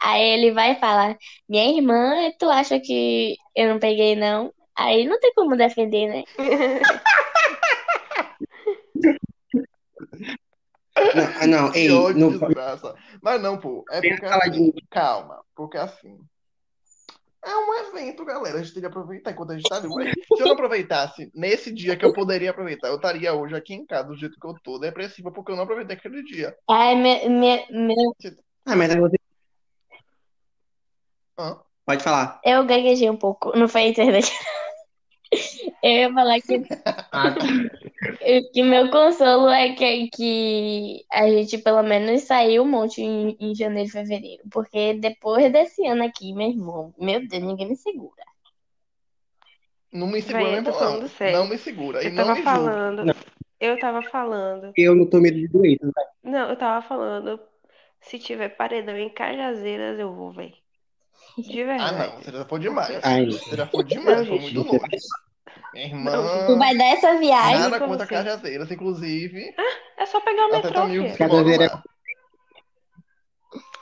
Aí ele vai falar, minha irmã, tu acha que eu não peguei, não? Aí não tem como defender, né? Não, não, ei, ódio, não, desgraça. Mas não, pô. É porque assim, calma. Porque assim. Evento, galera. A gente tem que aproveitar enquanto a gente tá livre. Se eu não aproveitasse nesse dia que eu poderia aproveitar, eu estaria hoje aqui em casa do jeito que eu tô, depressiva, porque eu não aproveitei aquele dia. Ai, meu, meu, meu, Ah, mas você Hã? pode falar. eu gaguejei um pouco, não foi a internet. Eu ia falar que Ah, tá. que meu consolo é que, que a gente pelo menos saiu um monte em, em janeiro e fevereiro. Porque depois desse ano aqui, meu irmão, meu Deus, ninguém me segura. Não me segura mesmo, não. Não me segura. E Eu não tava falando. Não. Eu tava falando. Eu não tô medo de doença, né? Não, eu tava falando. Se tiver paredão em Cajazeiras, eu vou, velho. De Ah, verdade. não. Você já foi demais. Ai. Você já foi demais. Foi muito longe. Minha irmã. Não, Tu vai dar essa viagem Nada contra você. Cajazeiras, inclusive. É só pegar o metrô, Cajazeira- lá.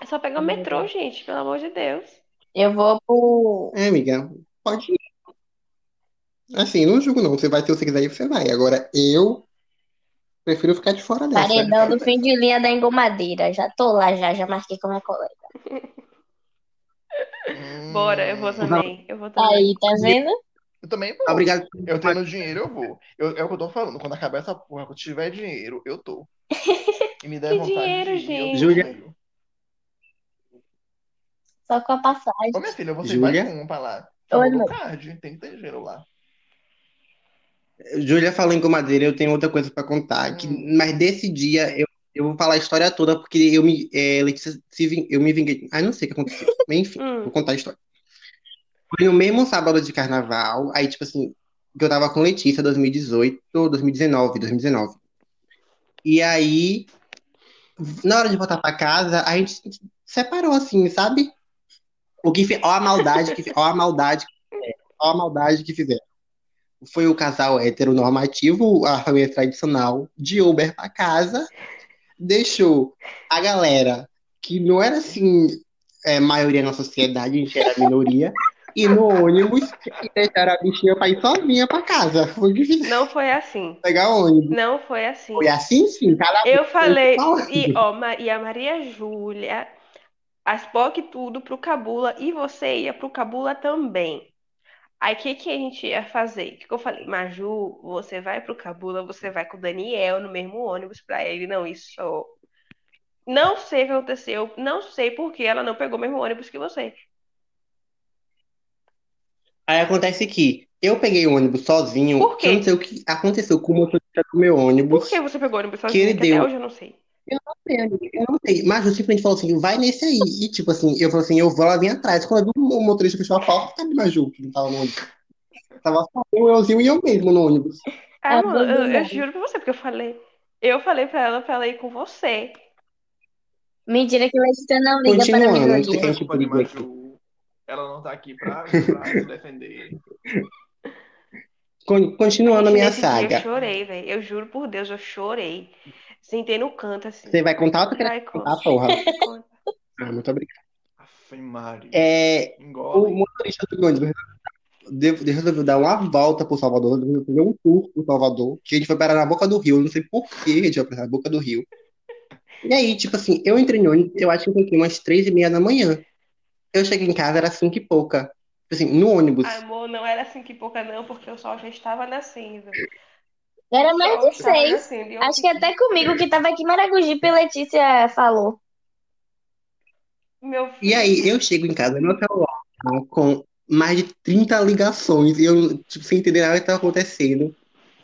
É só pegar o metrô, gente, pelo amor de Deus. Eu vou pro. É, amiga, pode ir. Assim, não julgo não. Você vai se você quiser ir, você vai. Agora, eu prefiro ficar de fora dessa. Paredão do fim de linha da engomadeira. Já tô lá, já, já marquei com a minha colega. Hum, Bora, eu vou também. Eu vou também. Aí, tá vendo? Eu também vou. Obrigado. Eu tendo dinheiro, eu vou. Eu- é o que eu tô falando. Quando acabar essa porra, quando eu tiver dinheiro, eu tô. E me der Que vontade dinheiro, de gente? Júlia. venho. Só com a passagem. Ô, minha filha, você Júlia? vai com pra lá. Oi, no card, tem que ter dinheiro lá. Júlia falou em gomadeira, eu tenho outra coisa pra contar. que- Hum. mas desse dia, eu, eu vou falar a história toda, porque eu me, é, Letícia, se ving- eu me vinguei. Ah, não sei o que aconteceu. Mas, enfim, Hum. vou contar a história. Foi no mesmo sábado de carnaval, aí, tipo assim, que eu tava com Letícia, 2018, 2019, 2019. E aí, na hora de voltar pra casa, a gente separou, assim, sabe? O que fe... Ó a maldade que ó a maldade, ó a maldade que fizeram. Foi o casal heteronormativo, a família tradicional, de Uber pra casa, deixou a galera que não era assim, é, maioria na sociedade, a gente era minoria, e no ônibus e deixaram a bichinha pra ir sozinha pra casa. Foi fizeram. Não foi assim. Pegar ônibus. Não foi assim. Foi assim sim, Eu falei, e, ó, e a Maria Júlia, as POC tudo pro Cabula, e você ia pro Cabula também. Aí o que, que a gente ia fazer? O que, que eu falei? Maju, você vai pro Cabula, você vai com o Daniel no mesmo ônibus pra ele. Não, isso. Não sei o que aconteceu, não sei por que ela não pegou o mesmo ônibus que você. Aí acontece que eu peguei o ônibus sozinho, Por quê? eu não sei o que aconteceu com o motorista do meu ônibus. Por que você pegou o ônibus Que sozinho? ele Que até deu. hoje eu não sei. Eu não sei, amiga, eu não sei. Mas eu simplesmente falou assim, vai nesse aí. E tipo assim, eu falei assim, eu vou lá vir atrás. Quando eu vi o motorista fechou a porta, cadê Maju? Que não tava no ônibus. Tava só eu, euzinho e eu mesmo no ônibus. Ah, Ah, mano, eu, eu juro pra você, porque eu falei. Eu falei pra ela pra ela ir com você. Mentira que Letícia não liga para Continuando, quer Não é que aqui. Maju. Ela não tá aqui pra, pra se defender. Con- Continuando a minha Nesse dia eu saga. chorei, velho. Eu juro por Deus, eu chorei. Sentei no canto, assim. Você vai contar ou tu quer Vai, contar, conta. porra? Ah, muito obrigado. Aff, Maria. É, o motorista do ônibus resolveu- resolveu dar uma volta por Salvador, resolveu fazer um tour por Salvador, que a gente foi parar na boca do rio, eu não sei por que a gente foi parar na boca do rio. E aí, tipo assim, eu entrei no ônibus, eu acho que eu fiquei umas três e meia da manhã. Eu cheguei em casa, era cinco e pouca. Tipo assim, no ônibus. Amor, não era assim que pouca, não, porque o sol já estava nascendo. Era mais de seis. eu Acho que até comigo que tava aqui em Maragogipe, Letícia falou. Meu E aí, eu chego em casa, meu celular tá com mais de 30 ligações, e eu, tipo, sem entender nada que estava acontecendo.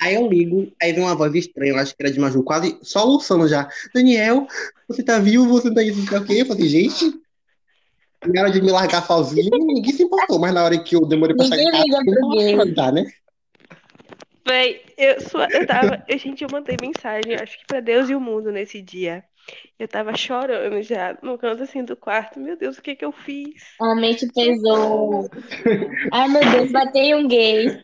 Aí eu ligo, aí vem uma voz estranha, eu acho que era de Maju, quase soluçando já. Daniel, você tá vivo, você tá isso, o quê. Eu falei, gente, na hora de me largar sozinho, ninguém se importou, mas na hora que eu demorei pra Ninguém casa, liga pro gay. não dá, né? Véi, eu, sua- eu tava. eu- gente, eu mandei mensagem, acho que pra Deus e o mundo nesse dia. Eu tava chorando já, no canto assim do quarto. Meu Deus, o que que eu fiz? A mente pesou. Ai, meu Deus, batei um gay.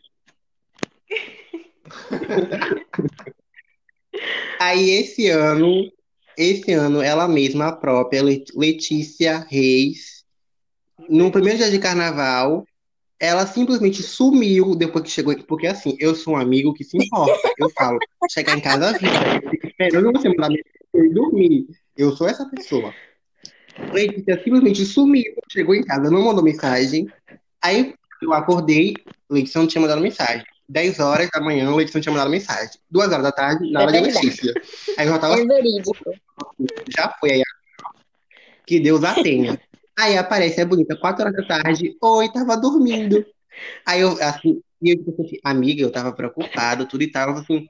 Aí esse ano, esse ano, ela mesma, a própria, Let- Letícia Reis, no primeiro dia de carnaval, ela simplesmente sumiu depois que chegou aqui, porque assim, eu sou um amigo que se importa. Eu falo, chegar em casa fico esperando você mandar mensagem e dormir. Eu sou essa pessoa. Letícia simplesmente sumiu, chegou em casa, não mandou mensagem. Aí eu acordei, Letícia não tinha mandado mensagem. 10 horas da manhã, Letícia não tinha mandado mensagem. 2 horas da tarde, nada de É verdade. Letícia. Aí eu já tava É verídico. já foi aí. Que Deus a tenha. Aí aparece a bonita, 4 horas da tarde. Oi, tava dormindo. Aí eu, assim, e eu tipo assim, amiga, eu tava preocupado, tudo e tal. Assim,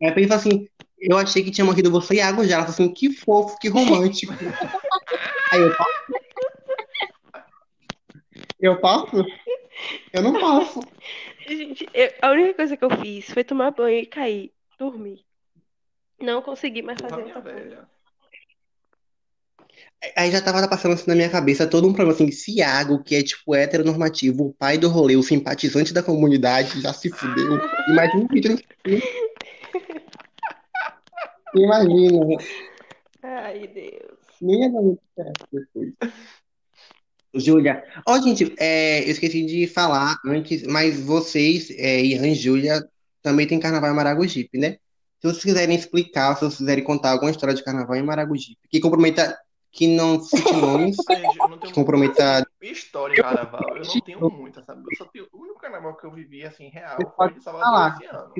aí eu pensei assim, eu achei que tinha morrido você e a água já. Ela falou assim, que fofo, que romântico. Aí eu posso? Eu posso? Eu não posso. Gente, eu- a única coisa que eu fiz foi tomar banho e cair, dormir. Não consegui mais fazer outra coisa. Aí já tava passando assim na minha cabeça todo um problema assim, se Iago, que é tipo heteronormativo, o pai do rolê, o simpatizante da comunidade, já se fudeu. Imagina um vídeo. Imagina. Ai, Deus. Nem certo depois. Júlia, ó, gente, é, eu esqueci de falar antes, mas vocês, é, Ian e Júlia, também tem carnaval em Maragogipe, né? Se vocês quiserem explicar, se vocês quiserem contar alguma história de carnaval em Maragogipe, que comprometa, que não cite nomes, que comprometa. história em carnaval. Eu não tenho muita, sabe? Eu só tenho... O único carnaval que eu vivi, assim, real, foi de Salvador esse ano.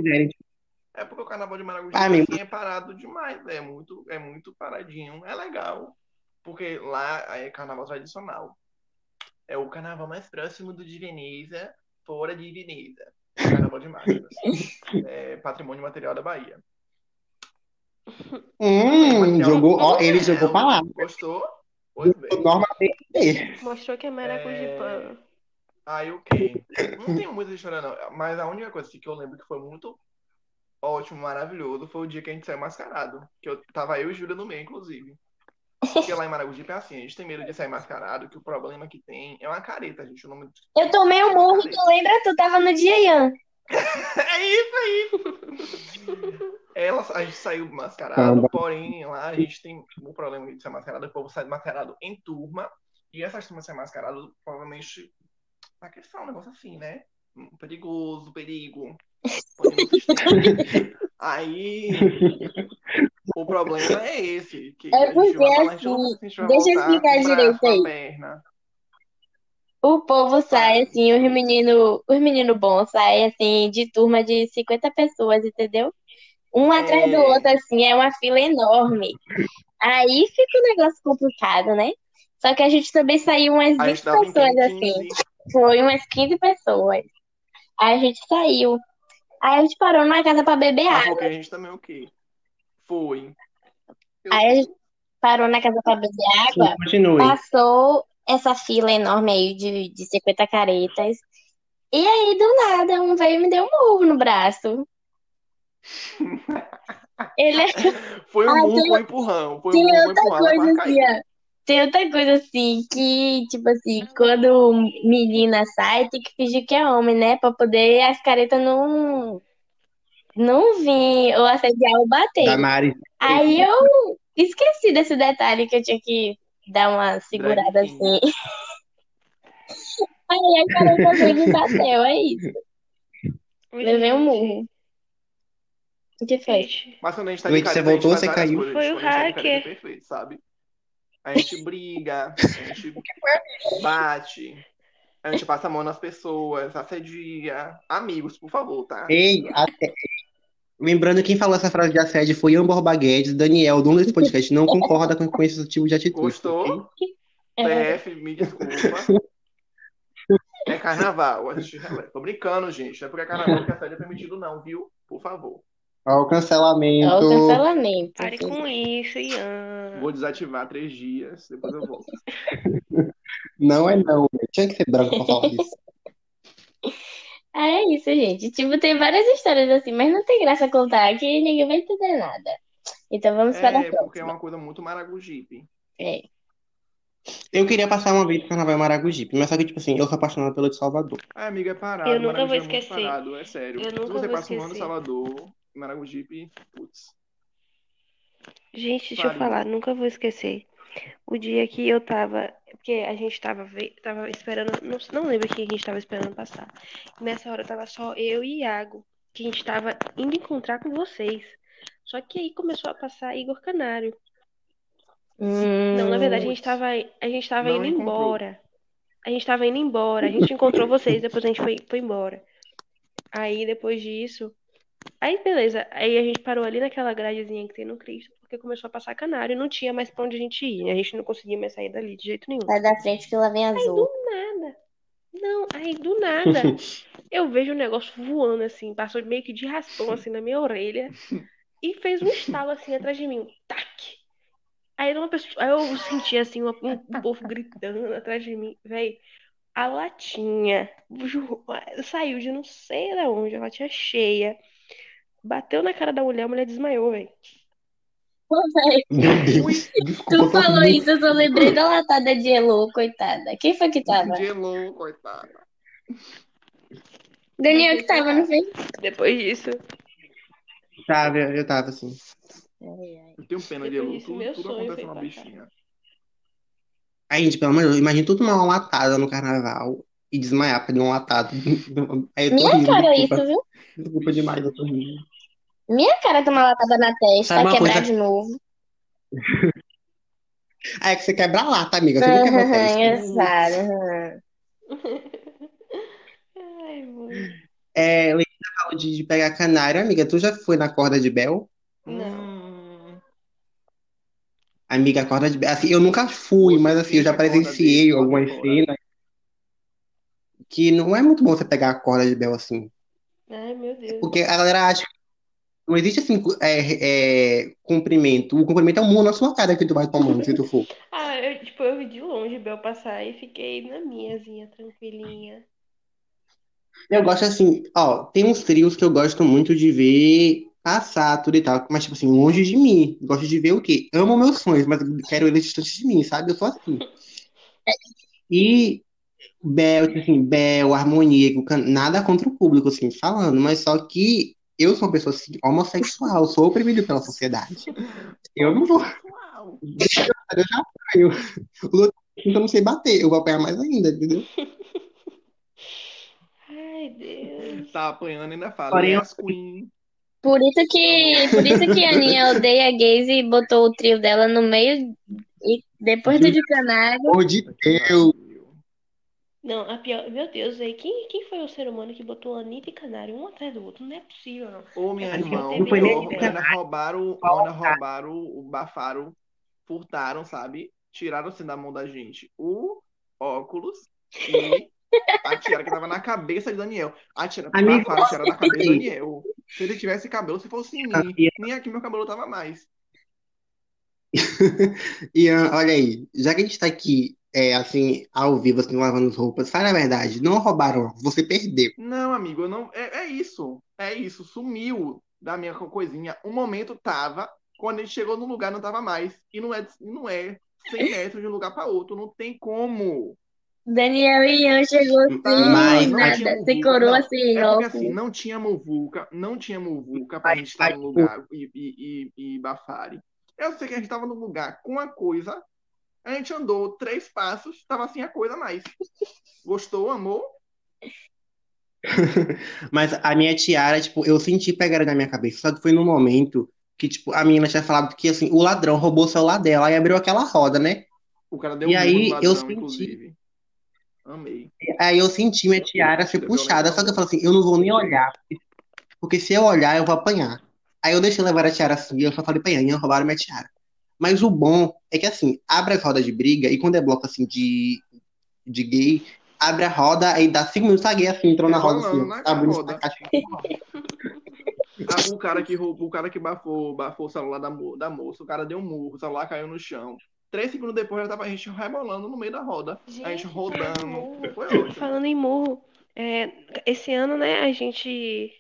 É porque o carnaval de Maragogi, Ah, assim, é parado demais, né? É muito, é muito paradinho. É legal, porque lá é carnaval tradicional. É o carnaval mais próximo do de Veneza, fora de Veneza. Carnaval de Máscaras. É patrimônio material da Bahia. Hum, jogou, ó, ele jogou pra lá. Gostou? Pois bem. Norma. Mostrou que é maracujipã. Aí o quê? Não tenho muita história, não. Mas a única coisa que eu lembro que foi muito ótimo, maravilhoso, foi o dia que a gente saiu mascarado. Que eu tava eu e Júlia no meio, inclusive. Porque lá em Maragogipe é assim, a gente tem medo de sair mascarado, que o problema que tem é uma careta, gente. O nome Eu tomei um murro, tu lembra? Tu tava no dia, Ian. É isso aí! Ela, a gente saiu mascarado, porém lá a gente tem o problema de ser mascarado, o povo sai mascarado em turma, e essas turmas ser mascarado provavelmente vai crescer um negócio assim, né? Hum, Perigoso, perigo. Aí o problema é esse. Que É a gente porque, assim, sabe se a gente vai deixa eu explicar direito aí. perna. O povo sai assim, os meninos, os menino bons saem assim, de turma de 50 pessoas, entendeu? Um atrás do É. outro, assim, é uma fila enorme. Aí fica um negócio complicado, né? Só que a gente também saiu umas A 20 gente tava em pessoas, assim. 15. Foi umas 15 pessoas. Aí a gente saiu. Aí a gente parou numa casa pra beber Mas água. porque a gente também o quê? Foi. Eu Aí a gente parou na casa pra beber água. Continue. Passou essa fila enorme aí de, de 50 caretas. E aí, do nada, um veio e me deu um murro no braço. Ele é Foi um Ah, murro tem- um empurrão. Foi um Tem murro com outra empurrão, coisa assim, ó. Tem outra coisa assim, que, tipo assim, quando menina sai, tem que fingir que é homem, né? Pra poder as caretas não, não vir ou assediar ou bater. Damares. Aí eu esqueci desse detalhe que eu tinha que dar uma segurada Drag assim. Aí a veio e me bateu, é isso. Levei um murro. O que foi? Mas quando a gente tá de Luiz, você gente voltou você caiu? coisas. Foi o tá hacker. perfeito, sabe? A gente briga, a gente bate, a gente passa a mão nas pessoas, assedia. Amigos, por favor, tá? Ei, até- Lembrando quem falou essa frase de assédio foi Ian Borba Guedes, Daniel, dono desse podcast, não concorda com, com esse tipo de atitude. Gostou? É, PF, me desculpa. É carnaval. Tô brincando, gente. Não é porque é carnaval que assédio é permitido, não, viu? Por favor. Ó, o Ó, o cancelamento. cancelamento. pare com isso, Ian. Vou desativar três dias, depois eu volto. Não é não, velho. tinha que ser branco pra falar disso. Ah, é isso, gente. Tipo, tem várias histórias assim, mas não tem graça contar que ninguém vai entender nada. Então vamos para a É, porque é próxima. uma coisa muito maragogipe. É. Eu queria passar uma vez no carnaval em Maragogipe, mas só que, tipo assim, eu sou apaixonado pelo de Salvador. Ah, amiga, é parado. Eu nunca vou é esquecer. parado, é sério. Eu Se nunca você vou passa um ano em esquecer. Salvador, Maragogipe, putz. Gente, deixa eu falar, nunca vou esquecer. O dia que eu tava. Porque a gente tava, tava esperando. Não, não lembro quem a gente tava esperando passar. Nessa hora tava só eu e Iago. Que a gente tava indo encontrar com vocês. Só que aí começou a passar Igor Canário. Não, na verdade a gente tava, a gente tava indo encontrou. embora. A gente tava indo embora. A gente encontrou vocês, depois a gente foi, foi embora. Aí depois disso. Aí beleza. Aí a gente parou ali naquela gradezinha que tem no Cristo, porque começou a passar canário e não tinha mais pra onde a gente ir. A gente não conseguia mais sair dali de jeito nenhum. Sai da frente que lá vem azul. Do nada. Não, aí do nada. Eu vejo um negócio voando assim, passou meio que de raspão assim na minha orelha e fez um estalo assim atrás de mim. Tac! Aí uma pessoa, aí eu senti assim uma- um, um povo gritando atrás de mim, véi. A latinha saiu de não sei de onde, a latinha cheia. Bateu na cara da mulher, a mulher desmaiou, velho. Meu Deus, Tu desculpa, falou muito- isso, eu só lembrei da latada de Elo, coitada. Quem foi que tava? Gelou, coitada. Daniel que tava, não foi? Depois disso, Tava, eu tava assim. Eu tenho pena de Depois Elu. disso, Tudo, tudo acontece uma bichinha. Aí, gente, pelo amor de Deus, imagina tudo uma latada no carnaval e desmaiar por um latado. Aí eu tô Minha rindo, cara desculpa. isso, viu? Desculpa demais, eu tô rindo. Minha cara tomar latada na testa, Sabe uma quebrar coisa- de novo. Ah, é que você quebra a lata, amiga. Você não quebra a testa. Aham. ai, mano. É, Letícia falou de, de pegar canário. Amiga, tu já foi na corda de Bel? Hum, Amiga, a corda de Bel. Assim, eu nunca fui, mas assim, eu já presenciei algumas fora. cenas que não é muito bom você pegar a corda de Bel assim. Ai, meu Deus. Porque a galera acha que não existe assim, é, é, comprimento. O comprimento é um murro na sua cara que tu vai tomando, se tu for. Ah, eu, tipo, eu vi de longe Bel passar e fiquei na minhazinha, tranquilinha. Eu gosto assim, ó, tem uns trios que eu gosto muito de ver passar tudo e tal, mas tipo assim, longe de mim. Gosto de ver o quê? Amo meus sonhos, mas quero eles distantes de mim, sabe? Eu sou assim. E Bel, tipo assim, Bel, Harmonia, nada contra o público, assim, falando, mas só que eu sou uma pessoa assim, homossexual, sou oprimido pela sociedade. Eu não vou. Eu já apanho. O Lula, então eu não sei bater, eu vou apanhar mais ainda, entendeu? Ai, Deus. Tá apanhando ainda fala. Porém, eu- Yes, Queen. Por isso que, por isso que a Aninha odeia gays e botou o trio dela no meio e depois do de Canário. Amor de Deus. Não, a pior. Meu Deus, aí. Quem, quem foi o ser humano que botou Anitta e Canário um atrás do outro? Não é possível, não. Ô, minha que irmã, não foi nem ainda roubaram, ainda roubaram, bafaram, furtaram, sabe? Tiraram-se da mão da gente o óculos e a tiara que tava na cabeça de Daniel. A tiara, Amigo, bafaram a tiara na cabeça de sei. Daniel. Se ele tivesse cabelo, se fosse em mim, nem aqui meu cabelo tava mais. Ian, olha aí, já que a gente tá aqui é, assim, ao vivo, assim, lavando as roupas. Fala a verdade, não roubaram, você perdeu. Não, amigo, eu não. É, é isso. É isso. Sumiu da minha coisinha. Um momento tava, quando a gente chegou no lugar não tava mais. E não é, não é 100 metros de um lugar para outro. Não tem como. Daniel e Ian chegou assim, Mas- nada. tinha Você muvuca, corou não. assim, É ó. porque assim, não tinha muvuca, não tinha muvuca pra gente estar no lugar e, e, e, e bafare. Eu sei que a gente tava no lugar com a coisa, a gente andou três passos, tava assim a coisa mais. Gostou, amor? Mas a minha tiara, tipo, eu senti pegar na minha cabeça, só que foi no momento que, tipo, a menina tinha falado que, assim, o ladrão roubou o celular dela e abriu aquela roda, né? O cara deu E um aí, no eu ladrão, senti- inclusive. Amei. Aí eu senti minha tiara ser Você puxada, só que eu falei assim, eu não vou nem olhar, porque se eu olhar, eu vou apanhar. Aí eu deixei levar a tiara assim, e eu só falei pra Ian, roubaram minha tiara. Mas o bom é que, assim, abre as rodas de briga, e quando é bloco, assim, de, de gay, abre a roda, aí dá cinco minutos, a gay, assim, entrou na roda, assim, na a caixa. Ah, o cara que roubou, o cara que bafou, bafou o celular da, mo- da moça, o cara deu um murro, o celular caiu no chão. Três segundos depois já tava a gente rebolando no meio da roda. a gente Gente, rodando. em. Falando em murro, é, esse ano, né, a gente.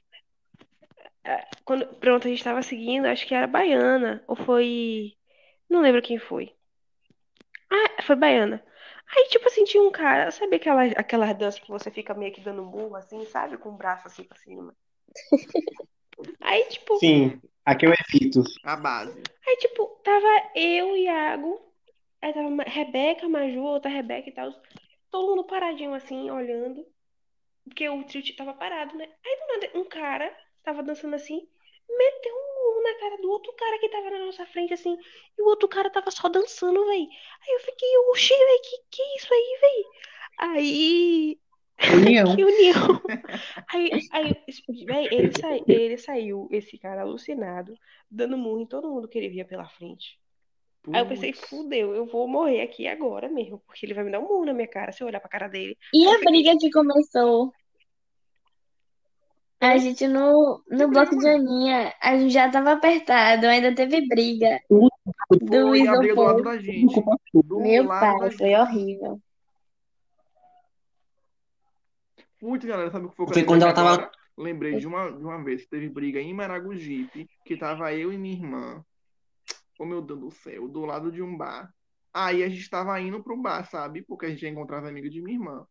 é, Quando, pronto, a gente tava seguindo, acho que era Baiana, ou foi. Não lembro quem foi. Ah, foi Baiana. Aí, tipo assim, tinha um cara, sabe aquela, aquela dança que você fica meio que dando murro, assim, sabe? Com o braço assim pra cima. Aí, tipo, Sim, aqui eu evito. A base. Aí, tipo, tava eu, Iago, aí tava Rebeca, Maju, outra Rebeca e tal. Todo mundo paradinho assim, olhando. Porque o trio tava parado, né? Aí do nada, um cara tava dançando assim, meteu um murro na cara do outro cara que tava na nossa frente, assim. E o outro cara tava só dançando, véi. Aí eu fiquei, oxi, véi, que que é isso aí, véi? Aí. União. Que união. Aí, aí véi, ele, sai, ele saiu, esse cara alucinado, dando murro em todo mundo que ele via pela frente. Aí eu pensei, fudeu, eu vou morrer aqui agora mesmo, porque ele vai me dar um murro na minha cara se eu olhar pra cara dele. E a briga que começou? A gente no, no bloco de Aninha, a gente já tava apertado, ainda teve briga briga do lado isopor. da gente. Do Meu lado pai, da foi gente. horrível. Muito, galera, sabe o que foi Foi quando lembrei ela tava- agora? Lembrei de uma, de uma vez que teve briga em Maragogipe, que tava eu e minha irmã. Oh, meu Deus do céu, do lado de um bar. Aí a gente tava indo pro bar, sabe? Porque a gente ia encontrar de minha irmã.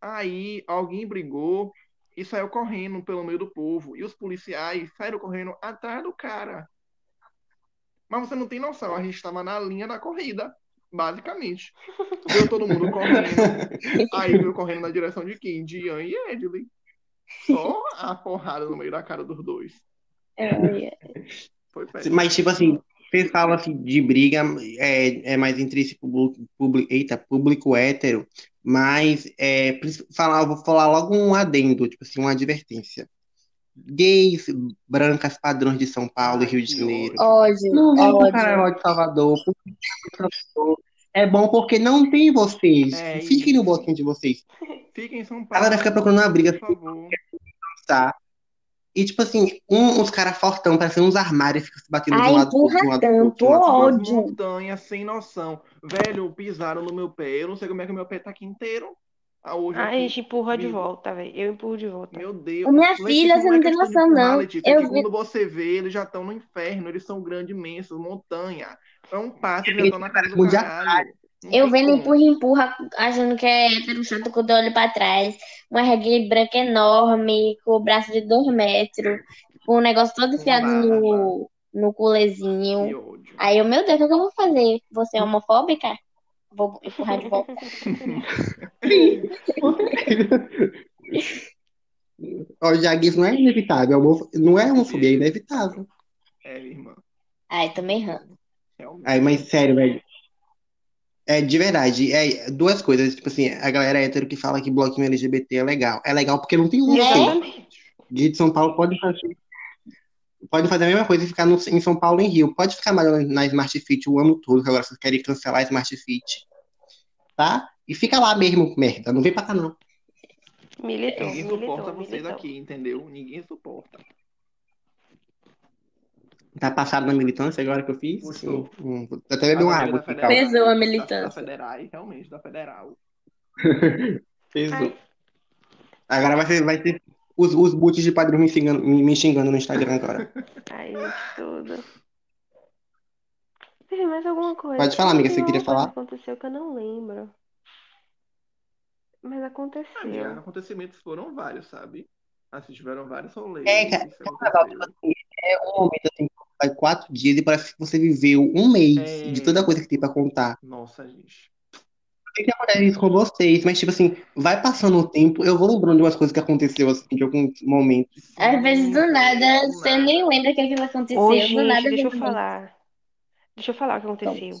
Aí alguém brigou e saiu correndo pelo meio do povo. E os policiais saíram correndo atrás do cara. Mas você não tem noção, a gente tava na linha da corrida, basicamente. Viu todo mundo correndo. Aí veio correndo na direção de quem? De Ian e Edley. Só a porrada no meio da cara dos dois. Olha. Foi péssimo. Mas, tipo assim, vocês falam assim de briga, é, é mais entre esse público, público, eita, público hétero, mas é, falar, vou falar logo um adendo, tipo assim, uma advertência. Gays, brancas, padrões de São Paulo e Rio de Janeiro. Ódio, Não vem. Carnaval de Salvador, Salvador é bom porque não tem vocês. É Fiquem no boquinho de vocês. Fiquem em São A Paulo. galera fica procurando uma briga Por favor. tá? E, tipo assim, um, uns caras fortão, parecendo uns armários, ficam se batendo de um Ai, de um lado pro outro, tanto, ódio. montanhas sem noção. Velho, pisaram no meu pé. Eu não sei como é que meu pé tá aqui inteiro. Ah, hoje a gente empurra de volta, velho. Eu empurro de volta. Meu Deus. Minha Letícia, filha, você não é não tem noção, não. Letícia. É Eu quando você vê, eles já estão no inferno. Eles são grandes, imensos, montanha. É um passo, eles já estão na casa do caralho. Não Eu vendo como. empurra, empurra, achando que é hétero chato quando eu olho pra trás. Uma regueira branca enorme, com o braço de dois metros, com o negócio todo enfiado no, no culezinho. Aí eu, meu Deus, o que eu vou fazer? Você é homofóbica? Vou empurrar de volta. Ó, já isso não é inevitável, é não é homofobia, é inevitável. É, minha irmã. Ai, tô meio errando. Aí, mas sério, velho. É de verdade, é duas coisas, tipo assim, a galera hétero que fala que bloquinho LGBT é legal. É legal porque não tem um É? De São Paulo pode fazer, pode fazer a mesma coisa e ficar no- em São Paulo em Rio. Pode ficar melhor na Smart Fit o ano todo, que agora vocês querem cancelar a Smart Fit. Tá? E fica lá mesmo, merda. Não vem pra cá, não. Militou, Ninguém suporta militou, vocês militou. aqui, entendeu? Ninguém suporta. Tá passado na militância agora que eu fiz? Gostou. Hum, até uma A água. federal. Pesou a da- Da, militância. federal, realmente, da federal. Pesou. Ai, Agora vai ser, vai ser os, os boots de padrão me xingando, me, me xingando no Instagram agora. ai, tudo. Teve mais alguma coisa? Pode falar, amiga, você queria falar? que aconteceu que eu não lembro. Mas Amiga, aconteceu. acontecimentos foram vários, sabe? Assim, tiveram vários rolês. É, cara, aconteceu. assim, é um momento assim, que vai quatro dias e parece que você viveu um mês É. de toda a coisa que tem pra contar. Nossa, gente. Por que que acontece isso com vocês? Mas, tipo assim, vai passando o tempo, eu vou lembrando de umas coisas que aconteceu, assim, de alguns momentos. Às vezes, do nada, do você nada. nem lembra que aquilo aconteceu. Ô, Do gente, nada, deixa eu vem- falar. Deixa eu falar o que aconteceu.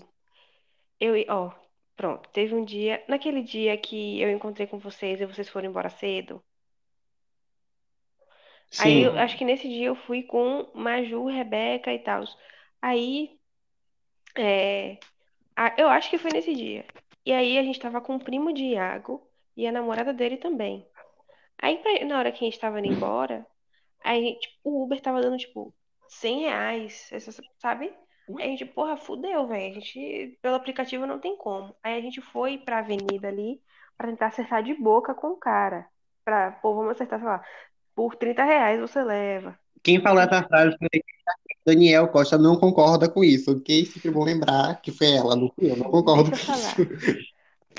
Eu, ó, pronto, teve um dia, naquele dia que eu encontrei com vocês e vocês foram embora cedo. Aí Sim. eu acho que nesse dia eu fui com Maju, Rebeca e tal. Aí, é, a- eu acho que foi nesse dia. E aí a gente tava com o primo de Iago e a namorada dele também. Aí pra- na hora que a gente tava indo embora, aí tipo, o Uber tava dando tipo 100 reais, sabe? Aí a gente, porra, fudeu, velho. A gente, pelo aplicativo não tem como. Aí a gente foi pra avenida ali pra tentar acertar de boca com o cara. Pra, pô, vamos acertar, sei lá, por 30 reais você leva. Quem falou essa frase foi Daniel Costa, não concorda com isso, ok? Sempre bom lembrar que foi ela, não fui eu, não concordo Deixa com isso.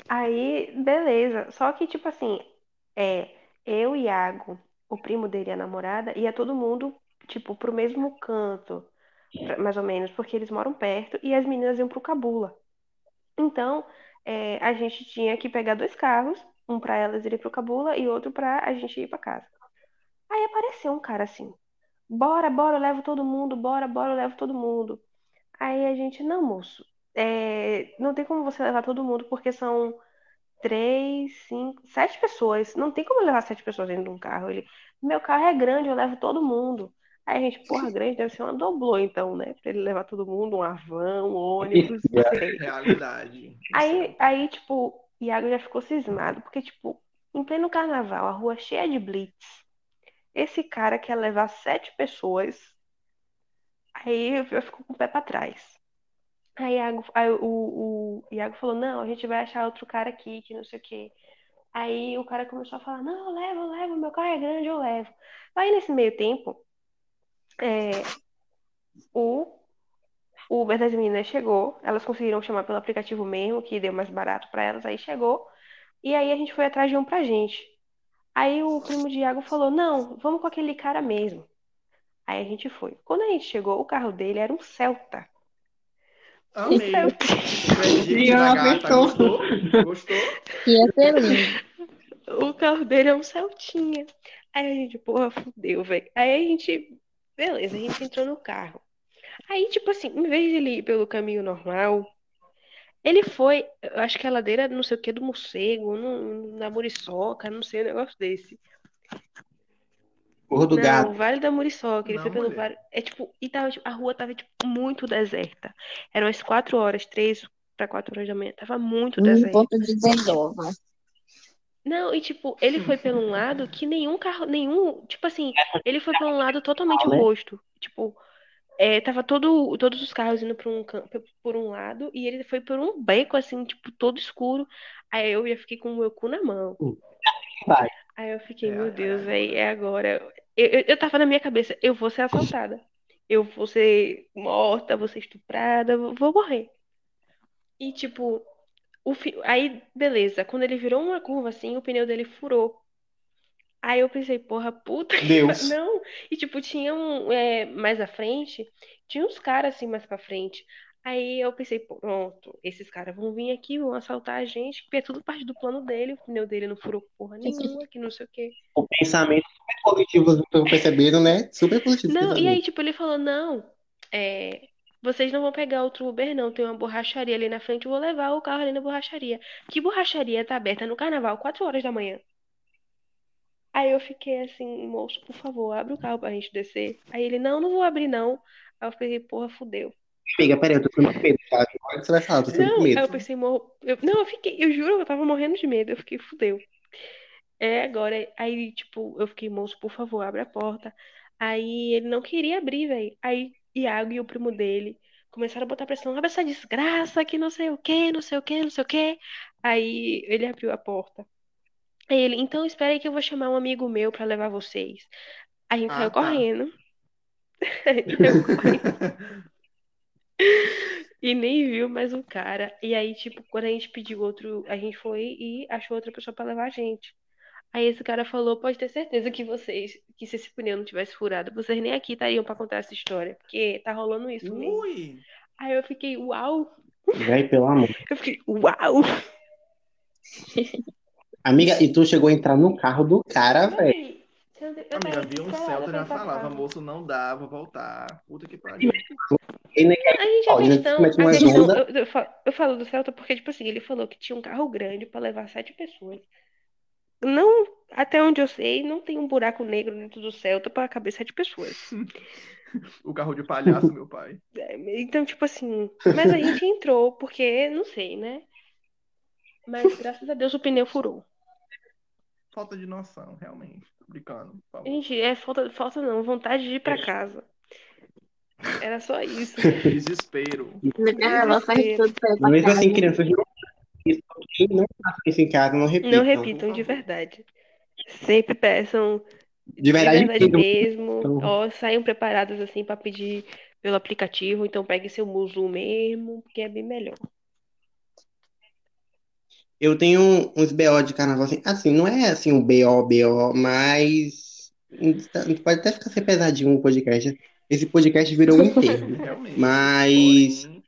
Aí, beleza. Só que, tipo assim, é, eu, Iago, o primo dele e a namorada, ia todo mundo, tipo, pro mesmo canto, mais ou menos, porque eles moram perto, e as meninas iam pro Cabula. Então, é, a gente tinha que pegar dois carros, um pra elas irem pro Cabula e outro pra a gente ir pra casa. Aí apareceu um cara assim, bora, bora, eu levo todo mundo, bora, bora, eu levo todo mundo. Aí a gente, não, moço, é, não tem como você levar todo mundo, porque são três, cinco, sete pessoas. Não tem como levar sete pessoas dentro de um carro. Ele, meu carro é grande, eu levo todo mundo. Aí a gente, porra, grande, deve ser uma doblô, então, né? Pra ele levar todo mundo, um Avan, um ônibus, sei. Realidade. Aí, aí, tipo, Iago já ficou cismado, porque, tipo, em pleno carnaval, a rua cheia de blitz. Esse cara quer levar sete pessoas. Aí eu fico com o pé pra trás. Aí, Iago, aí o, o Iago falou: Não, a gente vai achar outro cara aqui, que não sei o quê. Aí o cara começou a falar: Não, eu levo, eu levo, meu carro é grande, eu levo. Aí nesse meio tempo, é, o Uber das meninas chegou, elas conseguiram chamar pelo aplicativo mesmo, que deu mais barato pra elas, aí chegou. E aí a gente foi atrás de um pra gente. Aí o primo de Iago falou: Não, vamos com aquele cara mesmo. Aí a gente foi. Quando a gente chegou, o carro dele era um Celta. Um Amei. Celta. Da gata. Gostou? Gostou? Ia ser lindo. O carro dele é um Celtinha. Aí a gente, porra, fudeu, velho. Aí a gente, beleza, a gente entrou no carro. Aí, tipo assim, em vez de ele ir pelo caminho normal, ele foi, eu acho que a ladeira, não sei o que, do morcego, no- na muriçoca, não sei, um negócio desse. Morro do Não, Gato. Vale da Muriçoca, ele Não, foi pelo vale. É tipo, e tava, tipo, a rua tava, tipo, muito deserta. Eram as quatro horas, três para quatro horas da manhã, tava muito deserto. 1.19. Não, e tipo, ele foi por um lado que nenhum carro, nenhum, tipo assim, ele foi por um lado totalmente né? oposto. Tipo, é, tava todo, todos os carros indo por um, por um lado e ele foi por um beco assim, tipo, todo escuro. Aí eu já fiquei com o meu cu na mão. Vai. Aí eu fiquei, É, meu é Deus, agora. velho, é agora. Eu, eu, eu tava na minha cabeça, eu vou ser assaltada. Eu vou ser morta, vou ser estuprada, vou vou morrer. E tipo, o fi... aí, beleza, quando ele virou uma curva assim, o pneu dele furou. Aí eu pensei, porra, puta que Deus. pa- Não. E tipo, tinha um é, mais à frente, tinha uns caras assim mais pra frente. Aí eu pensei, pronto, esses caras vão vir aqui, vão assaltar a gente, porque é tudo parte do plano dele, o pneu dele não furou porra nenhuma, que não sei o quê. O pensamento super positivo, percebendo, né? Super positivo. Não, e aí, tipo, ele falou, não, é, vocês não vão pegar outro Uber, não. Tem uma borracharia ali na frente, eu vou levar o carro ali na borracharia. Que borracharia tá aberta no carnaval, 4 horas da manhã? Aí eu fiquei assim, moço, por favor, abre o carro pra gente descer. Aí ele, não, não vou abrir, não. Aí eu fiquei, porra, fudeu. Amiga, peraí, eu tô com medo, tá? Que você vai falar, eu tô com Não, aí medo. eu pensei, morro. eu- não, eu fiquei, eu juro, eu tava morrendo de medo. Eu fiquei, fudeu. É, agora, aí, tipo, eu fiquei, moço, por favor, abre a porta. Aí ele não queria abrir, velho. Aí Iago e o primo dele começaram a botar pressão. Abre essa desgraça que não sei o que, não sei o que, não sei o que. Aí ele abriu a porta. Aí ele, então espera aí que eu vou chamar um amigo meu pra levar vocês. A gente Ah, saiu tá. correndo. A gente saiu correndo. E nem viu mais o cara. E aí, tipo, quando a gente pediu outro, a gente foi e achou outra pessoa pra levar a gente. Aí esse cara falou, pode ter certeza que vocês, que se esse pneu não tivesse furado, vocês nem aqui estariam pra contar essa história, porque tá rolando isso mesmo. Ui! Aí eu fiquei, uau! Véi, pelo amor. Eu fiquei, uau! Amiga, e tu chegou a entrar no carro do cara, velho. Eu eu Amiga, vi um Celta já falava, moço, não dá, vou voltar. Puta que pariu. A gente, a já questão, a questão, eu, eu fa- eu falo do Celta porque, tipo assim, ele falou que tinha um carro grande pra levar sete pessoas. Não, até onde eu sei, não tem um buraco negro dentro do Celta pra caber sete pessoas. O carro de palhaço, meu pai. É, Então, tipo assim, mas a gente entrou porque, não sei, né? Mas graças a Deus o pneu furou. Falta de noção, realmente. Tô brincando. Gente, é falta, falta não, vontade de ir pra casa. Era só isso. Desespero. Mesmo casa. assim, crianças não isso, quem não faça isso em casa, não repitam. Não repitam de verdade. Sempre peçam De verdade, de verdade mesmo. mesmo. Então- Ó, saiam preparados assim pra pedir pelo aplicativo, então pegue seu musu mesmo, porque é bem melhor. Eu tenho uns BO de carnaval, assim, assim, não é assim um BO, BO, mas pode até ficar ser pesadinho o podcast. Esse podcast virou um. Realmente. Mas- Porém,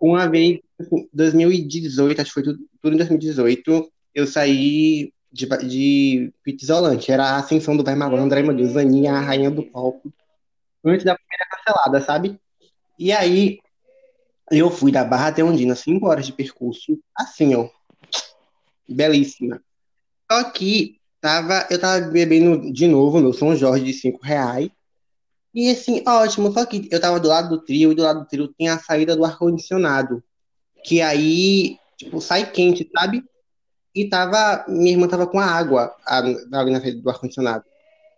Uma vez, assim, 2018, acho que foi tudo, tudo em 2018, eu saí de, de isolante. Era a ascensão do Vai Malandro, ai meu Deus, Aninha, a rainha do palco. Antes da primeira cancelada, sabe? E aí, eu fui da Barra até Ondina, 5 horas de percurso, assim, ó. Belíssima. Só que tava, eu tava bebendo de novo meu São Jorge de 5 reais. E assim, ótimo. Só que eu tava do lado do trio, e do lado do trio tem a saída do ar-condicionado. Que aí, tipo, sai quente, sabe? E tava. Minha irmã tava com a água a- ali na saída do ar-condicionado.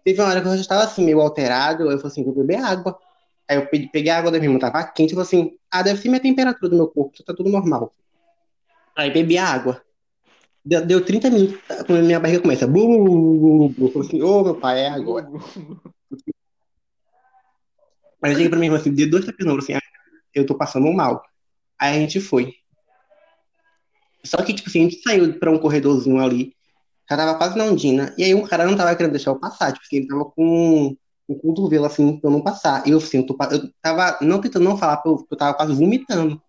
Teve uma hora que eu já estava assim, meio alterado. Eu falei assim, vou beber água. Aí eu pe- peguei a água da minha irmã, tava quente. Eu falei assim, ah, deve ser minha temperatura do meu corpo, tá tudo normal. Aí bebi a água. Deu, deu 30 minutos, quando minha barriga começa. Bu. Eu falei assim, ô meu pai, é agora. Aí eu cheguei pra minha irmã assim, dei dois ombro, assim, ah, eu tô passando mal. Aí a gente foi. Só que, tipo assim, a gente saiu pra um corredorzinho ali, já tava quase na Ondina, e aí um cara não tava querendo deixar eu passar, tipo assim, ele tava com o cotovelo assim, pra eu não passar. E eu, assim, eu, tô, eu tava não tentando não falar, porque eu, porque eu tava quase vomitando.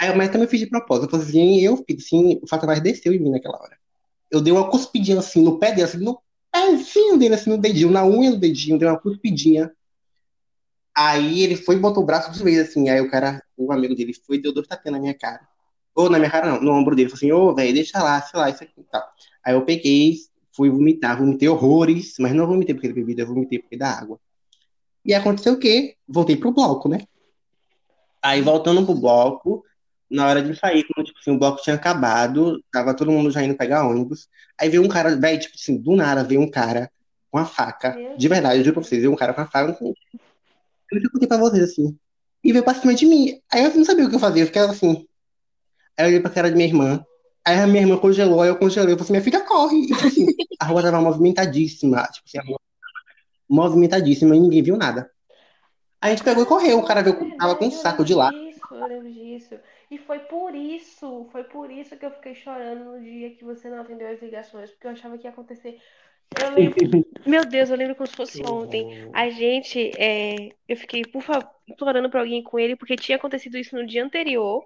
Aí mas também fiz de propósito, eu falei assim, eu fiz assim, o Fata mais desceu em mim naquela hora. Eu dei uma cuspidinha assim no pé dele, assim, no pezinho dele, assim, no dedinho, na unha do dedinho, dei uma cuspidinha. Aí ele foi e botou o braço de vez, assim. Aí o cara, o amigo dele, foi e deu dois tapinhas na minha cara. Ou na minha cara, não, no ombro dele. Falou assim, ô, velho, deixa lá, sei lá, isso aqui e tal. Aí eu peguei, fui vomitar, vomitei horrores, mas não vomitei porque da bebida, vomitei porque da água. E aconteceu o quê? Voltei pro bloco, né? Aí voltando pro bloco, na hora de sair, quando tipo assim, o bloco tinha acabado, tava todo mundo já indo pegar ônibus. Aí veio um cara, velho, tipo assim, do nada veio um cara com a faca. De verdade, eu juro pra vocês, veio um cara com a faca. Eu contei pra vocês assim. E veio pra cima de mim. Aí eu não sabia o que eu fazia, eu ficava assim. Aí eu olhei pra cara de minha irmã. Aí a minha irmã congelou, aí eu congelei. Eu falei assim, minha filha corre. E, tipo assim, a rua tava movimentadíssima. Tipo assim, a rua movimentadíssima e ninguém viu nada. Aí a gente pegou e correu. O cara veio, tava com um saco de lá. Isso, eu lembro disso. E foi por isso, foi por isso que eu fiquei chorando no dia que você não atendeu as ligações, porque eu achava que ia acontecer. Eu lembro, meu Deus, eu lembro como se fosse ontem. A gente, é, eu fiquei, por favor, implorando pra alguém com ele, porque tinha acontecido isso no dia anterior.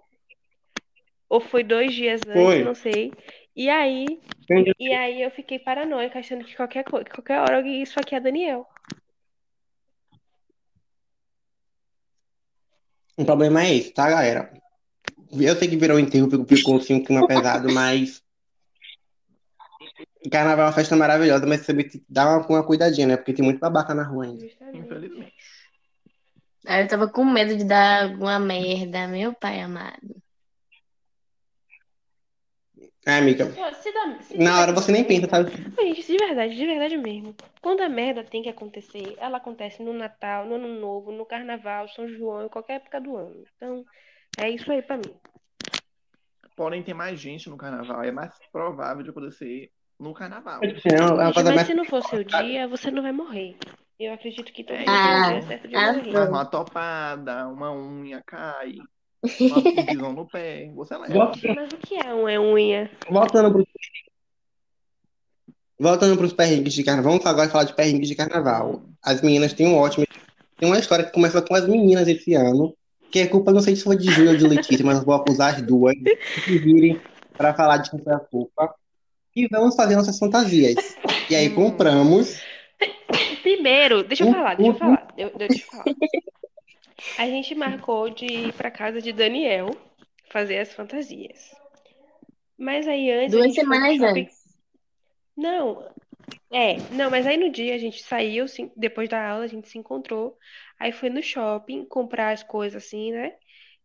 Ou foi dois dias antes, Foi. não sei. E aí, Entendi. e aí eu fiquei paranoica, achando que qualquer coisa, qualquer hora alguém isso aqui é Daniel. O problema é esse, tá, galera? Eu sei que virou enterro, ficou, ficou assim, um clima pesado, mas. Carnaval é uma festa maravilhosa, mas você tem que dar uma, uma cuidadinha, né? Porque tem muito babaca na rua ainda. Infelizmente. Aí eu tava com medo de dar alguma merda, meu pai amado. É, amiga. Se dá- se Na hora você nem pensa, sabe? Gente, de verdade, de verdade mesmo. Quando a merda tem que acontecer, ela acontece no Natal, no Ano Novo, no Carnaval, São João, em qualquer época do ano. Então, é isso aí pra mim. Porém, tem mais gente no carnaval. É mais provável de acontecer no carnaval. É mas mais. se não for seu dia, você não vai morrer. Eu acredito que todo mundo Ah, certo de ah, morrer. Mas uma topada, uma unha cai, uma pisão no pé, você leva. Mas o que é uma unha? Voltando pro... Voltando pros perrengues de carnaval, vamos agora falar de perrengues de carnaval. As meninas têm um ótimo. Tem uma história que começou com as meninas esse ano, que é culpa, não sei se foi de Júlia ou de Letícia, mas eu vou acusar as duas de virem para falar de quem foi a culpa. E vamos fazer nossas fantasias. E aí compramos. Primeiro, deixa eu falar, deixa eu falar. Eu, deixa eu falar. A gente marcou de ir pra casa de Daniel fazer as fantasias. Mas aí antes Duas semanas shopping. antes. Não, é, não, mas aí no dia a gente saiu, sim, depois da aula a gente se encontrou, aí foi no shopping comprar as coisas assim, né?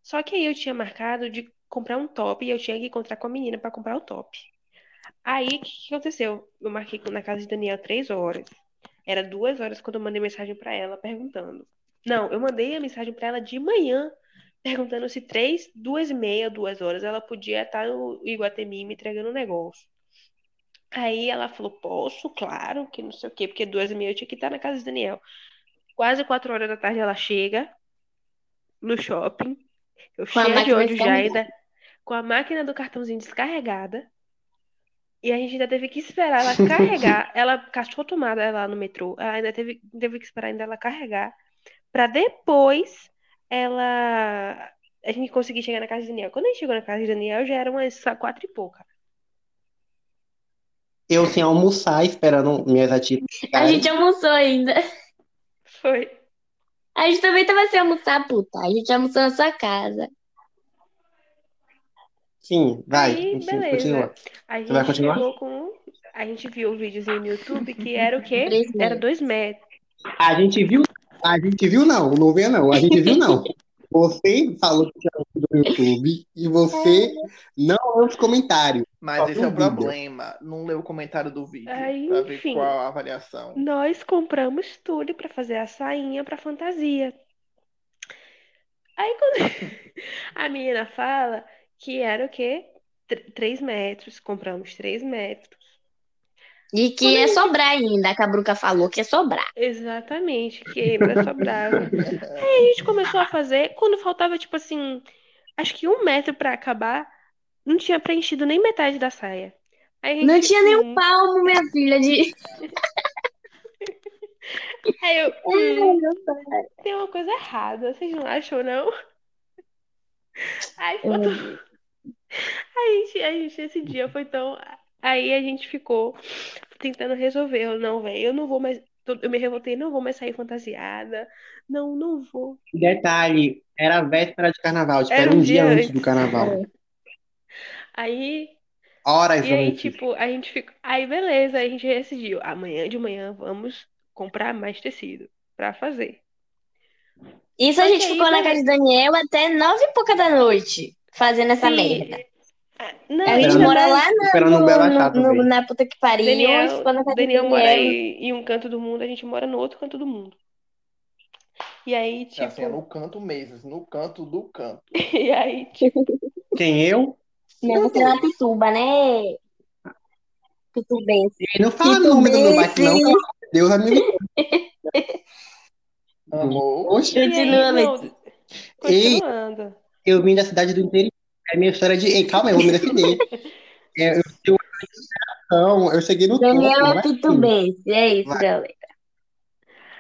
Só que aí eu tinha marcado de comprar um top e eu tinha que encontrar com a menina pra comprar o top. Aí o que, que aconteceu? Eu marquei na casa de Daniel três horas. Era duas horas quando eu mandei mensagem pra ela perguntando. Não, eu mandei a mensagem pra ela de manhã perguntando se três, duas e meia, duas horas ela podia estar no Iguatemi me entregando um negócio. Aí ela falou, posso, claro, que não sei o quê, porque duas e meia eu tinha que estar na casa de Daniel. Quase quatro horas da tarde ela chega no shopping, eu Com cheia de ódio já, ainda com a máquina do cartãozinho descarregada. E a gente ainda teve que esperar ela carregar. Ela cachou tomada lá no metrô. Ela ainda teve, teve que esperar ainda ela carregar. Pra depois ela. A gente conseguir chegar na casa de Daniel. Quando a gente chegou na casa de Daniel, já era umas quatro e pouca. Eu sem almoçar, esperando minhas atividades. A gente almoçou ainda. Foi. A gente também tava sem almoçar, puta. A gente almoçou na sua casa. Sim, vai. Aí, enfim, beleza. continua. A Você vai gente continuar? com. A gente viu o videozinho no YouTube que era o quê? Era dois metros. A gente viu. A gente viu, não. Não vê, não. A gente viu, não. Você falou que tinha no YouTube e você não leu os comentários. Mas Só esse é o problema. Não leu o comentário do vídeo Aí, pra ver enfim. qual a avaliação. Nós compramos tudo pra fazer a sainha pra fantasia. Aí quando a menina fala que era o quê? Tr- Três metros. Compramos três metros. E que ia sobrar ainda. A Cabruca falou que ia sobrar. Exatamente, que ainda sobrava. Aí a gente começou a fazer, quando faltava, tipo assim, acho que um metro pra acabar, não tinha preenchido nem metade da saia. Aí a gente Não tinha nem um palmo, minha filha, de. Aí eu, hum, tem uma coisa errada, vocês não acham, não? Aí ficou Hum. tudo- a gente, a gente, esse dia foi tão. Aí a gente ficou tentando resolver. Eu, não, velho, eu não vou mais. Eu me revoltei, não vou mais sair fantasiada. Não, não vou. Detalhe, era a véspera de carnaval, tipo, Era era um dia dia antes antes. do carnaval. Aí Horas E aí, antes. tipo, a gente ficou. Aí, beleza, a gente decidiu. Amanhã de manhã vamos comprar mais tecido pra fazer. Isso a gente aí, ficou na casa de Daniel até nove e pouca da noite, fazendo essa Sim. merda. Ah, Não, A gente mora lá na, no- Bela no- na puta que pariu. a gente Daniel, ficou na casa de Daniel mora Daniel. em, em um canto do mundo, a gente mora no outro canto do mundo. E aí, É assim, é tipo, no canto mesmo, no canto do canto. e aí, tipo, Quem eu? Não, você é uma pituba, né? Pitubense. Ele não fala nome do meu bairro, não. Deus, amigo. Amor. Oxe, aí, Continua, não, Letícia. Ei. continuando. eu vim da cidade do interior. É minha história de. Ei, calma aí, eu vou me defender. É, eu, eu, cheguei no Daniel topo, é assim. pitubense. É isso, galera.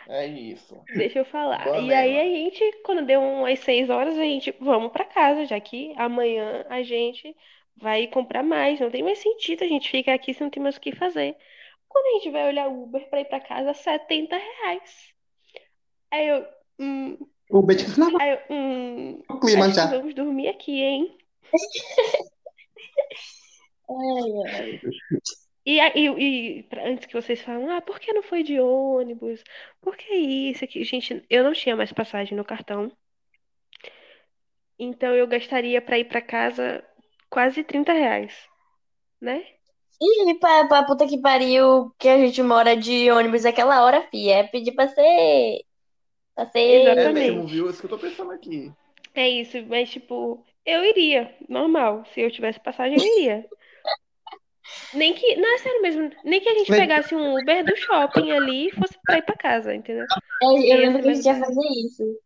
É isso. Deixa eu falar. E Banela. aí a gente, quando deu umas seis horas, a gente, vamos pra casa, já que amanhã a gente vai comprar mais. Não tem mais sentido a gente ficar aqui se não tem mais o que fazer. Quando a gente vai olhar Uber pra ir pra casa, 70 reais. Aí eu, hum, O Beto disse, não, aí eu, hum, o clima já. vamos dormir aqui, hein? Ai, ai. E, e, e antes que vocês falam, ah, por que não foi de ônibus? Por que isso aqui? Gente, eu não tinha mais passagem no cartão. Então eu gastaria pra ir pra casa quase 30 reais. né? E pra, pra puta que pariu, que a gente mora de ônibus aquela hora, fi. É pedir pra ser. Pra ser. É Exatamente. mesmo, viu? Isso que eu tô pensando aqui. É isso, mas tipo, eu iria, normal. Se eu tivesse passagem, eu iria. Nem que, não é sério mesmo, nem que a gente pegasse um Uber do shopping ali e fosse pra ir pra casa, entendeu? Eu, eu lembro que a gente ia fazer isso.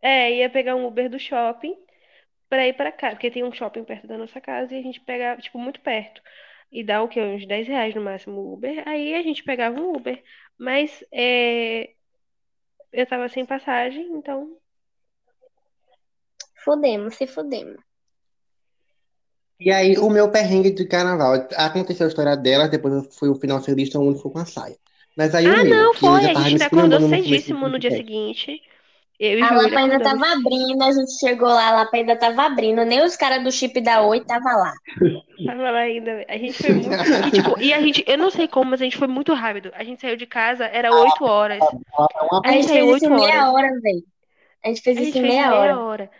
É, ia pegar um Uber do shopping pra ir pra casa, porque tem um shopping perto da nossa casa e a gente pegava, tipo, muito perto. E dá o quê? Uns 10 reais no máximo o Uber. Aí a gente pegava um Uber. Mas é, eu tava sem passagem, então Fudemos, se fudemos. E aí, o meu perrengue de carnaval. Aconteceu a história delas, depois foi o final feliz, todo mundo ficou com a saia. Mas aí o Ah, meu, não, foi. A gente acordou cedíssimo no dia seguinte. Eu e A Lapa ainda tava abrindo, a gente chegou lá, a Lapa ainda tava abrindo. Nem os caras do chip da Oi tava lá. Tava lá ainda. A gente foi muito. E, tipo, e a gente, eu não sei como, mas a gente foi muito rápido. A gente saiu de casa, era 8 horas. A gente saiu fez isso em 8 meia horas. hora, velho. A gente fez A isso gente em meia meia hora. hora.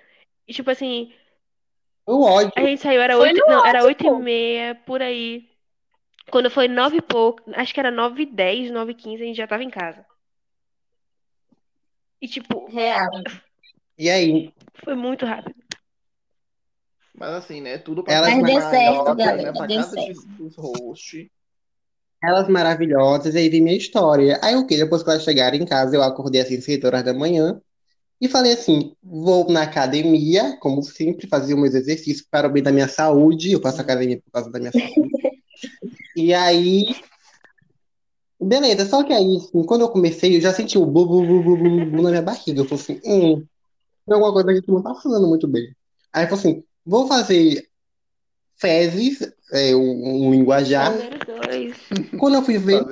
E tipo assim, O ódio. a gente saiu, era Foi 8, no não, era ódio, 8 e pô. meia, por aí. Quando foi 9 e pouco, acho que era 9 e 10, 9 e 15, a gente já tava em casa. E tipo, Real. E aí, foi muito rápido. Mas assim, né? Tudo pra Elas Mas deu certo, né? galera, Pra deu casa certo. de- dos hosts. elas maravilhosas, aí vi minha história. Aí o que? Depois que elas chegaram em casa, eu acordei assim, 6 horas da manhã. E falei assim: vou na academia, como sempre, fazer meus exercícios para o bem da minha saúde. Eu faço academia por causa da minha saúde. E aí, beleza. Só que aí, assim, quando eu comecei, eu já senti o bu, bu, bu, bu, bu, bu na minha barriga. Eu falei assim: hum, tem alguma coisa que não tá funcionando muito bem. Aí eu falei assim: vou fazer fezes, é, um, um linguajar. Número 2. Quando eu fui ver,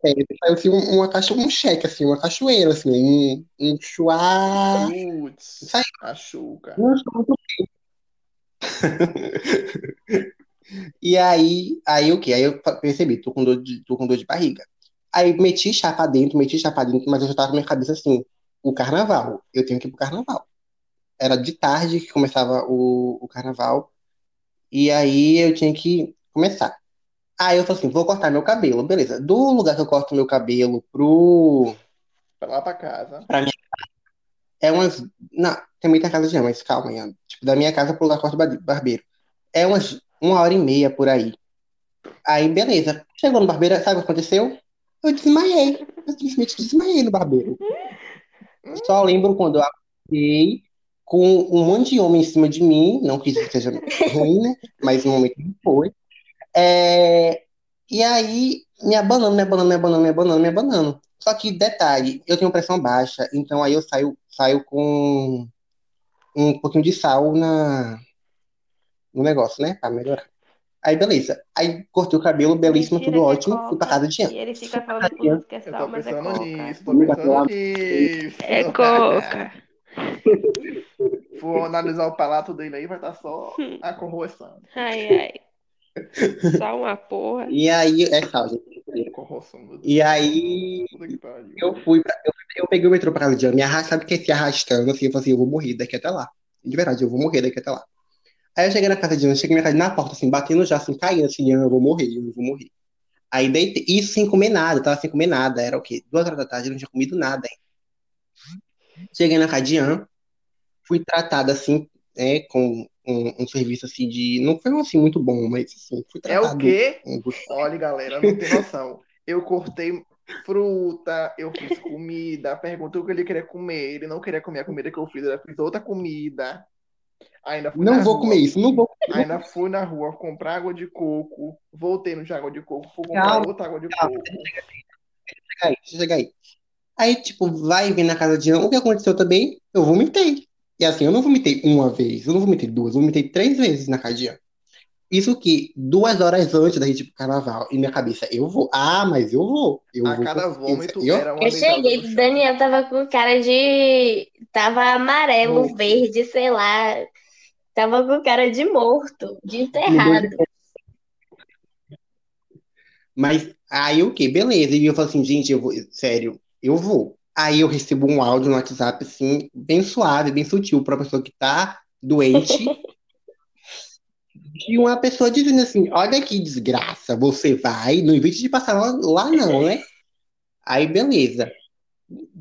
Fezes. saiu assim, um- uma cacho, um cheque, assim, uma cachoeira, assim, um, um chuá. Putz, bem. E aí, aí o quê? Aí eu percebi, tô com dor de, tô com dor de barriga. Aí meti chapa dentro, meti chapa dentro, mas eu já tava com minha cabeça assim, o carnaval, eu tenho que ir pro carnaval. Era de tarde que começava o, o carnaval, e aí eu tinha que começar. Aí eu falei assim, vou cortar meu cabelo, beleza. Do lugar que eu corto meu cabelo pro... Pra lá pra casa. É umas... Não, também tem a casa de mas calma, Ian. Tipo, da minha casa pro lugar que eu corto bar- barbeiro. É umas uma hora e meia por aí. Aí, beleza. Chegou no barbeiro, sabe o que aconteceu? Eu desmaiei. Eu simplesmente desmaiei no barbeiro. Só lembro quando eu acordei com um monte de homem em cima de mim. Não que isso seja ruim, né? Mas no momento não foi. É, E aí, me abanando, me abanando, me abanando, me abanando, me abanando. Só que, detalhe, eu tenho pressão baixa, então aí eu saio, saio com um pouquinho de sal na, no negócio, né? Pra melhorar. Aí, beleza. Aí, cortei o cabelo, belíssimo, Mentira tudo que é ótimo. Fui pra casa de Ian. E ele fica falando que é sal, mas é coca. nisso, tô pensando nisso. É coca. For analisar o palato dele aí, vai estar só a corroção. Ai, ai. Só uma porra. E aí, é sal, gente. E aí, eu fui pra, eu, eu peguei o metrô pra casa de Ian. Me arrasta, sabe que se arrastando, assim, eu falei assim, eu vou morrer daqui até lá. De verdade, eu vou morrer daqui até lá. Aí eu cheguei na casa de Ian, cheguei na casa na porta, assim, batendo já, assim, caindo, assim, eu vou morrer, eu vou morrer. Aí deitei, isso sem comer nada, eu tava sem comer nada, era o quê? Duas horas da tarde, eu não tinha comido nada ainda. Cheguei na casa de fui tratada, assim, né, com um, um serviço, assim, de... Não foi, assim, muito bom, mas, assim, fui É o tratado quê? gosto. Olha, galera, não tem noção. Eu cortei fruta, eu fiz comida, perguntou o que ele queria comer. Ele não queria comer a comida que eu fiz, eu fiz outra comida. Ainda fui Não vou rua, comer isso, não vou ainda fui na rua comprar água de coco, voltei no de água de coco, fui comprar Calma, outra água de calma. coco. chegar aí, deixa eu chegar aí. Aí, tipo, vai vir na casa de Ian. O que aconteceu também? Eu vomitei. E assim, eu não vomitei uma vez, eu não vomitei duas, eu vomitei três vezes na casa de Ian. Isso que duas horas antes da gente ir pro carnaval, e minha cabeça, eu vou. Ah, mas eu vou. Eu A vou cada vômito eu- era uma Eu cheguei, o. Daniel tava com cara de. Tava amarelo, Morto. verde, sei lá. Tava com cara de morto, de enterrado. Mas aí o que? Beleza. E eu falo assim, gente, eu vou, sério, eu vou. Aí eu recebo um áudio no WhatsApp, assim, bem suave, bem sutil, pra pessoa que tá doente. de uma pessoa dizendo assim: Olha que desgraça, você vai, no invés de passar lá, lá não, né? Aí, beleza.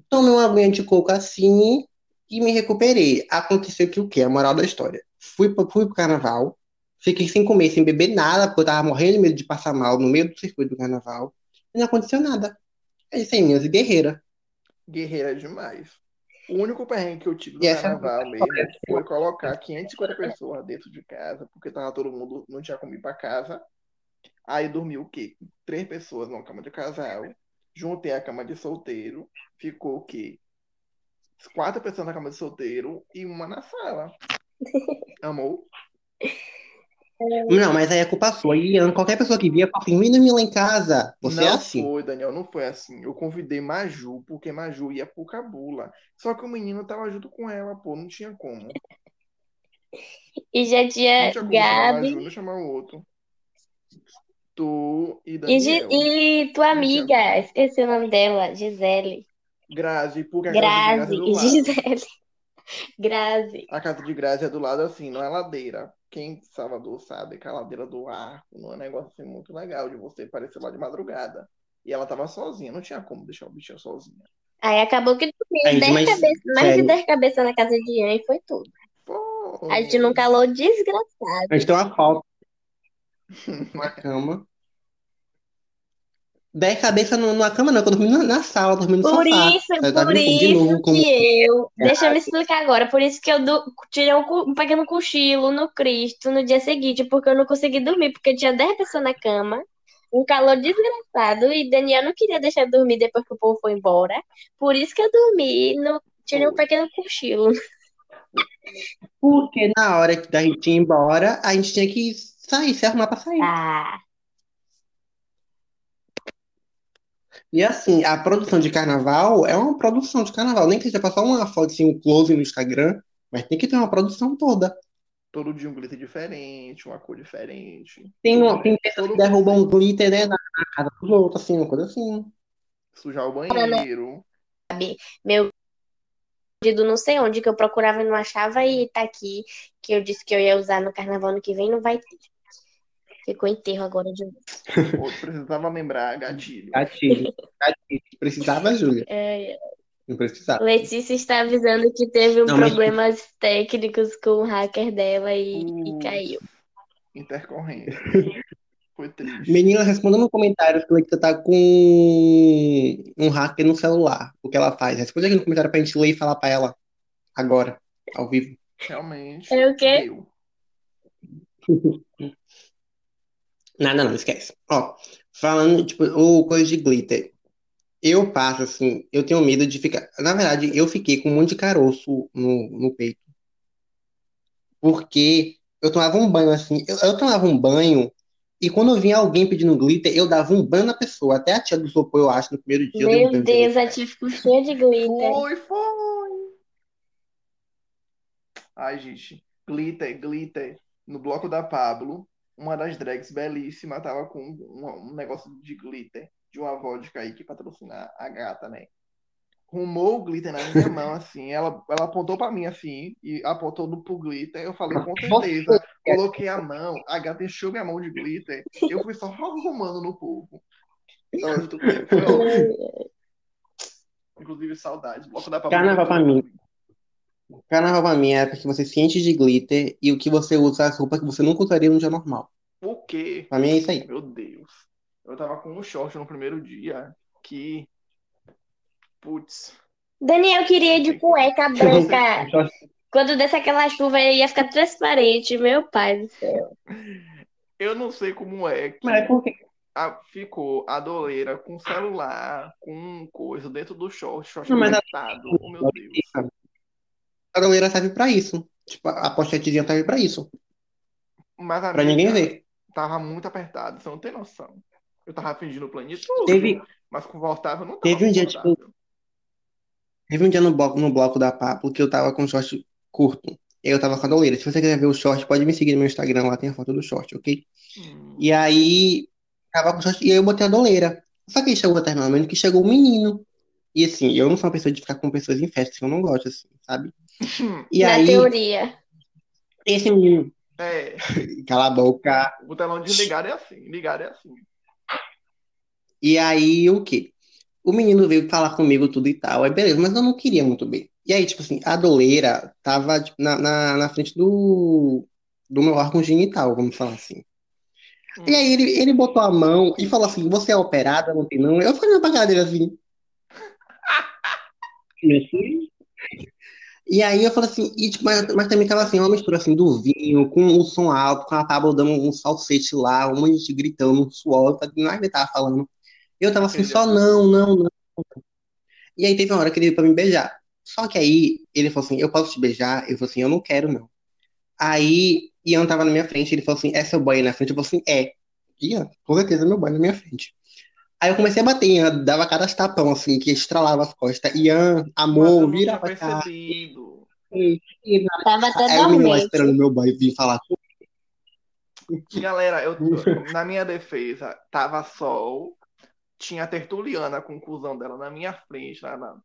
Tomei uma aguinha de coco assim e me recuperei. Aconteceu que o quê? A moral da história. Fui, pro- fui pro carnaval, fiquei sem comer, sem beber nada, porque eu tava morrendo de medo de passar mal no meio do circuito do carnaval. E não aconteceu nada. É isso aí, minhas guerreira. Guerreira demais. O único perrengue que eu tive no carnaval mesmo foi colocar 550 pessoas dentro de casa, porque tava todo mundo, não tinha como ir pra casa. Aí dormiu o quê? Três pessoas numa cama de casal. Juntei a cama de solteiro. Ficou o quê? Quatro pessoas na cama de solteiro e uma na sala. Amou? Não, mas aí é culpa sua. E qualquer pessoa que via, fala assim: dormir lá em casa. Você é não assim. foi, Daniel, não foi assim. Eu convidei Maju, porque Maju ia pro Cabula. Só que o menino tava junto com ela, pô, não tinha como. E já tinha tinha Gabi Maju, não chamar o outro. Tu e e, Daniel. e tua Não tinha amiga, esqueci o nome dela, Gisele. Grazi, porque a Grazi é e. Gisele. Grazi. A casa de Grazi é do lado assim, não é ladeira. Quem de Salvador sabe que a ladeira do arco não é um negócio assim muito legal de você aparecer lá de madrugada. E ela tava sozinha, não tinha como deixar o bichinho sozinha. Aí acabou que Gente, 10 mas, cabeças, mais de sério. 10 cabeças na casa de Ian e foi tudo. Pô, A gente num calor desgraçado. A gente tem uma foto na cama. Dez cabeças no- numa cama, não, eu dormi na, na sala, dormi no Por sofá. isso, Eu por de, de isso novo como. que eu. Deixa eu me explicar agora. Por isso que eu du- tirei um, cu- um pequeno cochilo no Cristo no dia seguinte, porque eu não consegui dormir, porque tinha 10 pessoas na cama, um calor desgraçado, e Daniel não queria deixar eu dormir depois que o povo foi embora. Por isso que eu dormi, no, tirei um pequeno cochilo. Porque na hora que a gente ia embora, a gente tinha que sair, se arrumar pra sair. Ah, E assim, a produção de carnaval é uma produção de carnaval. Nem que seja passar uma foto assim, um close no Instagram, mas tem que ter uma produção toda. Todo dia um glitter diferente, uma cor diferente. Tem, uma, tem pessoas que derrubam conceito. glitter, né, na na casa dos outros, assim, uma coisa assim. Sujar o banheiro. meu pedido não sei onde, que eu procurava e não achava, e tá aqui, que eu disse que eu ia usar no carnaval ano que vem, não vai ter. Ficou enterro agora de novo. Precisava lembrar, gatilho. Gatilho. Gatilho. Precisava, Júlia. É, Não precisava. Letícia está avisando que teve um Não, mas- problemas técnicos com o hacker dela e, e caiu. Intercorrência. Foi triste. Menina, responda no comentário se você tá com um hacker no celular. O que ela faz? Responde aqui no comentário pra gente ler e falar pra ela. Agora, ao vivo. Realmente. É o quê? Nada, não, esquece. Ó, falando, tipo, o coisa de glitter. Eu passo, assim, eu tenho medo de ficar. Na verdade, eu fiquei com um monte de caroço no, no peito. Porque eu tomava um banho, assim. Eu, eu tomava um banho e quando eu vinha alguém pedindo glitter, eu dava um banho na pessoa. Até a tia do isopor, eu acho, no primeiro dia um Meu Deus, a tia ficou cheia de glitter. Foi, foi. Ai, gente. Glitter, glitter. No bloco da Pablo, uma das drags belíssima tava com um, um negócio de glitter de uma vodka aí que patrocina a gata, né? Rumou o glitter na minha mão, assim. Ela, ela apontou pra mim, assim, e apontou no, pro glitter. Eu falei, com certeza. Coloquei a mão, a gata encheu minha mão de glitter. Eu fui só arrumando no povo. Ótimo. Inclusive, saudades. Bloco da Pablo. Carnaval pra mim. Carnaval pra mim é a época que você se enche de glitter e o que você usa as roupas que você nunca usaria no dia normal. O quê? Pra mim é isso aí. Meu Deus. Eu tava com um short no primeiro dia que. Putz. Daniel queria ir de cueca branca. Quando desse aquela chuva, ia ficar transparente. Meu pai do céu. Eu não sei como é que Mas é porque a- ficou a doleira com celular, com coisa dentro do short, short Não, mas a-. Oh, meu Deus. A galera serve pra isso. Tipo, a pochetezinha serve pra isso. Mas a Pra ninguém ver. tava muito apertado, você não tem noção. Eu tava fingindo plenitude, Teve, mas confortável não tava Teve um dia, tipo, teve um dia no bloco, no bloco da Pablo que eu tava com short curto. Eu tava com a doleira. Se você quiser ver o short, pode me seguir no meu Instagram, lá tem a foto do short, ok? Hum, E aí, tava com short, e aí eu botei a doleira. Só que aí chegou até momento que chegou um menino. E assim, eu não sou uma pessoa de ficar com pessoas em festas, eu não gosto, assim, sabe? E Na aí, teoria. esse menino, É, Cala a boca. o telão desligado é assim, ligado é assim. E aí, o quê? O menino veio falar comigo tudo e tal. Aí, beleza, mas eu não queria muito bem. E aí, tipo assim, a doleira tava tipo, na, na, na frente do, do meu órgão genital, vamos falar assim. Hum. E aí ele, ele botou a mão e falou assim, você é operada, não tem não? Eu falei na cara dele assim. Meu filho. E aí eu falei assim, e, tipo, mas, mas também tava assim, uma mistura assim do vinho, com o som alto, com a Pablo dando um falsete lá, um monte de gente gritando, um suor, nada ele tava falando. Eu tava assim, só não, não, não. E aí teve uma hora que ele veio pra me beijar. Só que aí ele falou assim, eu posso te beijar? Eu falei assim, eu não quero, não. Aí Ian tava na minha frente, ele falou assim, é seu boy na frente? Eu falei assim, é. Ian, com certeza é meu boy na minha frente. Aí eu comecei a bater, Ian, dava cada tapão, assim, que estralava as costas. Ian, amor, vira pra cá. percebido. E Tava até Aí o menino lá esperando meu boy vir falar comigo. Galera, eu, na minha defesa, tava sol, tinha a Tertuliana com o cuzão dela na minha frente, lá na...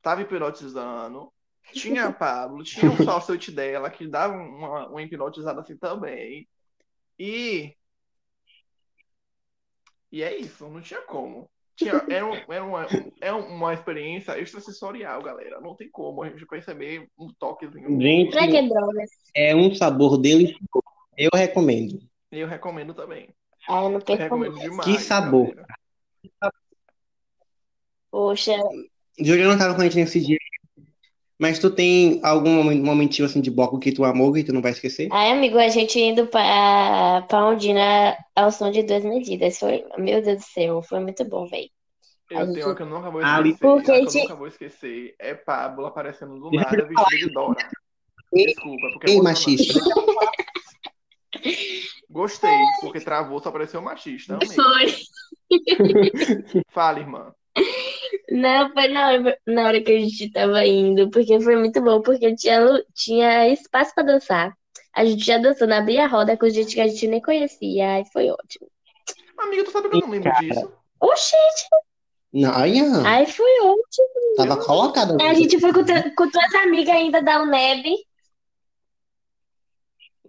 tava hipnotizando, tinha a Pablo, tinha o falsete dela, que dava uma, uma hipnotizada assim também, e... E é isso, não tinha como. Tinha, era, um- era uma, é uma experiência extrasensorial, galera. Não tem como a gente perceber um toquezinho. Gente, Pra que drogas? é um sabor delicioso. Eu recomendo. Eu recomendo também. Ah, eu não Eu recomendo mais. demais. Que sabor. galera. Poxa, Juliana tava com a gente nesse dia. Mas tu tem algum momen- momentinho assim de bloco que tu amou que tu não vai esquecer? ai, amigo, a gente indo pra, pra Ondina ao som de duas medidas. Foi, meu Deus do céu, foi muito bom, velho. A Eu gente- tenho uma que eu nunca vou Ali- esquecer. Porque que eu nunca vou esquecer é Pablo aparecendo do nada vestido de Dora. Desculpa, porque é Ei, emocionante. machista. Gostei, porque travou, só apareceu machista. Amei. Foi. Fala, irmã. Não, foi na hora, na hora que a gente tava indo, porque foi muito bom, porque tinha, tinha espaço pra dançar. A gente já dançou na Bia Roda com gente que a gente nem conhecia, aí foi ótimo. Amiga, tu sabe que eu não lembro disso? Oxi, Não, aí aí foi ótimo. tava colocada. A gente foi com, com tuas amigas ainda da UNEB.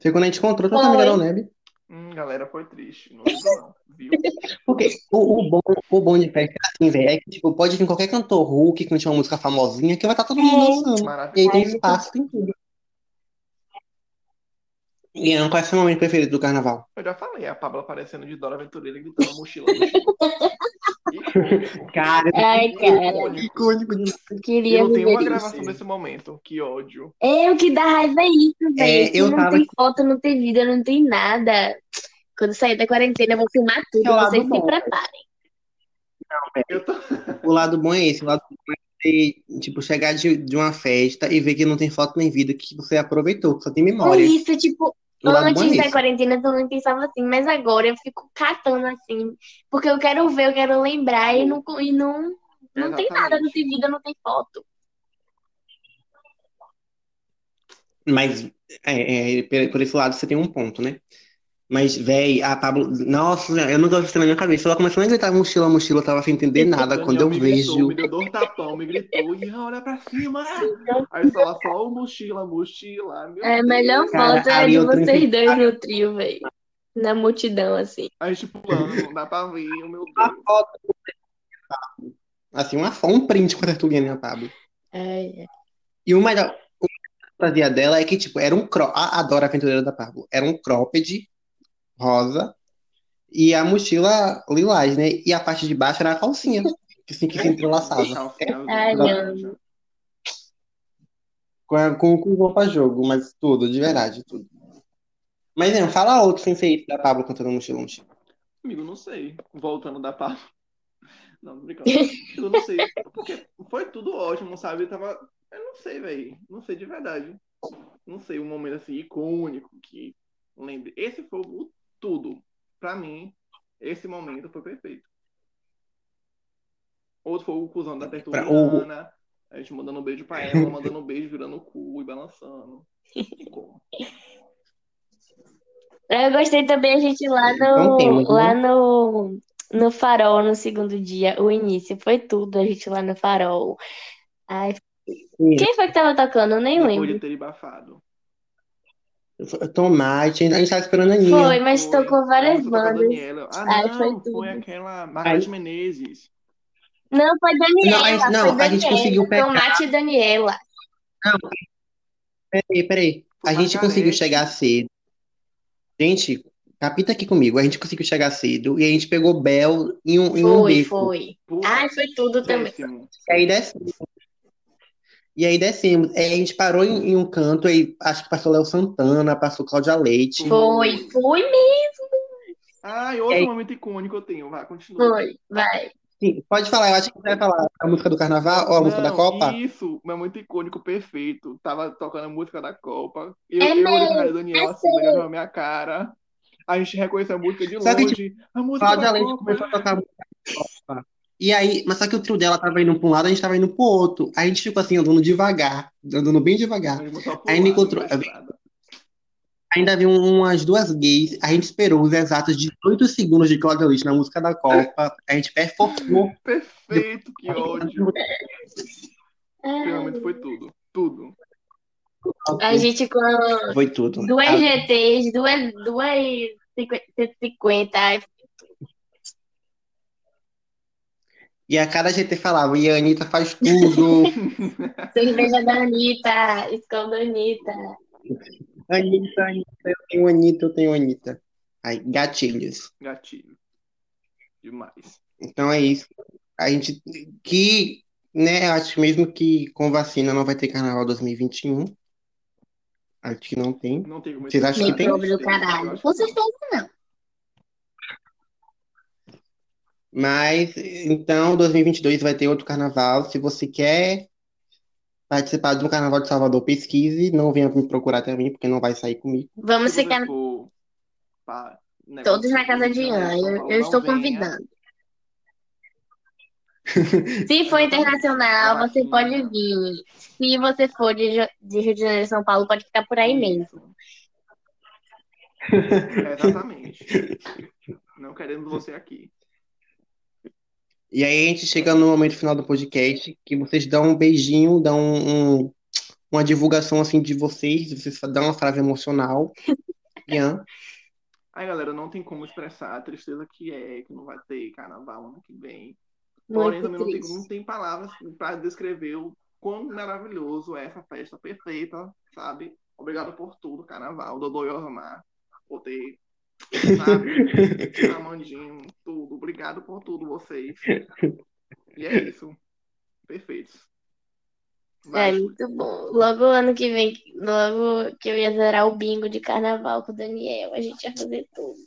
Foi quando a gente encontrou tua Foi. amiga da Uneb. Hum, galera, foi triste. Não lembro, não. Viu? Porque o, o bom, o bom de festa assim, velho, é que tipo, pode vir qualquer cantor Hulk que cante uma música famosinha que vai estar todo mundo É. dançando. E aí tem espaço, tem tudo. E não, qual é o seu momento preferido do carnaval? Eu já falei, a Pablo aparecendo de Dora Aventureira gritando mochila. Cara, Ai, cara, Icônico. queria Eu tenho viver uma isso. gravação desse momento. Que ódio. É, o que dá raiva é isso, velho. É, que eu não tava tem foto, não tem vídeo, não tem nada. Quando sair da quarentena, eu vou filmar tudo, É vocês se preparem. Eu tô... O lado bom é esse, o lado bom é você, tipo, chegar de, de uma festa e ver que não tem foto nem vídeo que você aproveitou, que só tem É memória. isso, tipo, O bom é antes da esse. quarentena eu também pensava assim, mas agora eu fico catando assim, porque eu quero ver, eu quero lembrar e não, e não, não tem nada, não tem vídeo, não tem foto. Mas é, é, por por esse lado você tem um ponto, né? Mas, véi, a Pablo. Nossa, eu não gosto na minha cabeça. Ela começou a gritar mochila, mochila, eu tava sem entender nada. Daniel Quando eu me gritou, vejo. me deu dois tapão, me gritou, e olha pra cima. Aí só só o mochila, mochila. Meu É, a melhor Deus. Cara, foto é de eu vocês dois no trio, velho. Na multidão, assim. A gente pulando, não dá pra ver, meu Uma Deus. foto. Assim, uma, fo- um print com a Tertuliana e a Pablo. Ai, E o melhor. O fantasia dela é que, tipo, era um crop. A a Dora Aventureira da Pablo. Era um cropped rosa e a mochila lilás, né? E a parte de baixo era a calcinha, que assim, que se entrelaçava. Ai. Com, a- com, com roupa jogo, mas tudo, de verdade, tudo. Mas não, fala outro sem ser isso da Pablo cantando mochila, mochila. Amigo, não sei. Voltando da Pablo. Não, brincando. Eu não sei. Porque foi tudo ótimo, sabe? Eu tava. Eu não sei, velho. Não sei de verdade. Não sei, um momento assim icônico que lembre. Esse foi o tudo. Pra mim, esse momento foi perfeito. Outro foi o cuzão da Pra- Tertuliana. A gente mandando um beijo pra ela, mandando um beijo, virando o cu e balançando. Eu gostei também a gente lá no, temos, né? lá no, no Farol no segundo dia, o início, foi tudo, a gente lá no Farol. Ai, quem foi que tava tocando? Eu nem Depois lembro. de ter abafado. Tomate, a gente tava esperando a Aninha. Foi, mas Foi. tocou várias bandas. Daniela. Ah, não, foi foi, tudo. aquela Margareth Menezes. Não, foi Daniela. Não, a gente- não, foi a gente Daniela. conseguiu pegar- Tomate e Daniela. Peraí, peraí. A gente conseguiu chegar cedo. Gente, capita aqui comigo. A gente conseguiu chegar cedo e a gente pegou Bel em um, em um Foi, beco. foi. Pô, Ai, foi tudo também. E aí descemos. E aí descemos. Aí a gente parou em, em um canto, aí acho que passou Léo Santana, passou Cláudia Leite. Foi, foi mesmo. Ah, e outro aí- momento icônico eu tenho. Vai, continua. Foi, vai. Sim, pode falar, eu acho que você vai falar a música do carnaval ou a música da Não, Copa? Isso, mas muito icônico, perfeito. Tava tocando a música da Copa. Eu, É eu olhei pra Daniel é assim, Daniel na minha cara. A gente reconheceu a música de Só que, longe. A música Cláudia da Leite Copa. começou a tocar a música da Copa. E aí, mas só que o trio dela tava indo pra um lado, a gente tava indo pro outro. Aí a gente ficou assim, andando devagar, andando bem devagar. A gente botou pro Aí me lado, encontrou-. Ainda havia umas duas gays, a gente esperou os exatos 18 segundos de Cláudia Leite na música da Copa. A gente performou. Perfeito, que ódio. Ai, Realmente foi tudo. Tudo. A gente com Foi tudo. duas GTs, duas, duas 150. Ai, E a cada GT falava, e a Anitta faz tudo. cerveja da Anitta, escola da Anitta. Anitta, Anitta, eu tenho Anitta, eu tenho Anitta. Aí, gatilhos. Gatilho. Demais. Então é isso. A gente que, né, eu acho mesmo que com vacina não vai ter carnaval 2021. Acho que não tem. Não tem como Vocês acham que tem? pobre do caralho. Com certeza não. Mas então 2022 vai ter outro carnaval. Se você quer participar do carnaval de Salvador, pesquise, não venha me procurar também, porque não vai sair comigo. Vamos Se ficar negócio todos na casa de Ian. Eu, eu estou convidando. Se for internacional, você pode vir. Se você for de, de Rio de Janeiro e São Paulo, pode ficar por aí mesmo. Exatamente. Não queremos você aqui. E aí a gente chega no momento final do podcast, que vocês dão um beijinho, dão um- um- uma divulgação assim de vocês, vocês dão uma frase emocional. Ian. Aí, galera, não tem como expressar a tristeza que é, que não vai ter carnaval ano que vem. Porém, Muito também não tem, não tem palavras para descrever o quão maravilhoso é essa festa perfeita, sabe? Obrigado por tudo, carnaval, Dodô e Osmar, por ter, sabe? Amandinho, tudo. Obrigado por tudo, vocês. E é isso. Perfeitos. É Vai, muito bom. Logo ano que vem, logo que eu ia zerar o bingo de carnaval com o Daniel, a gente ia fazer tudo.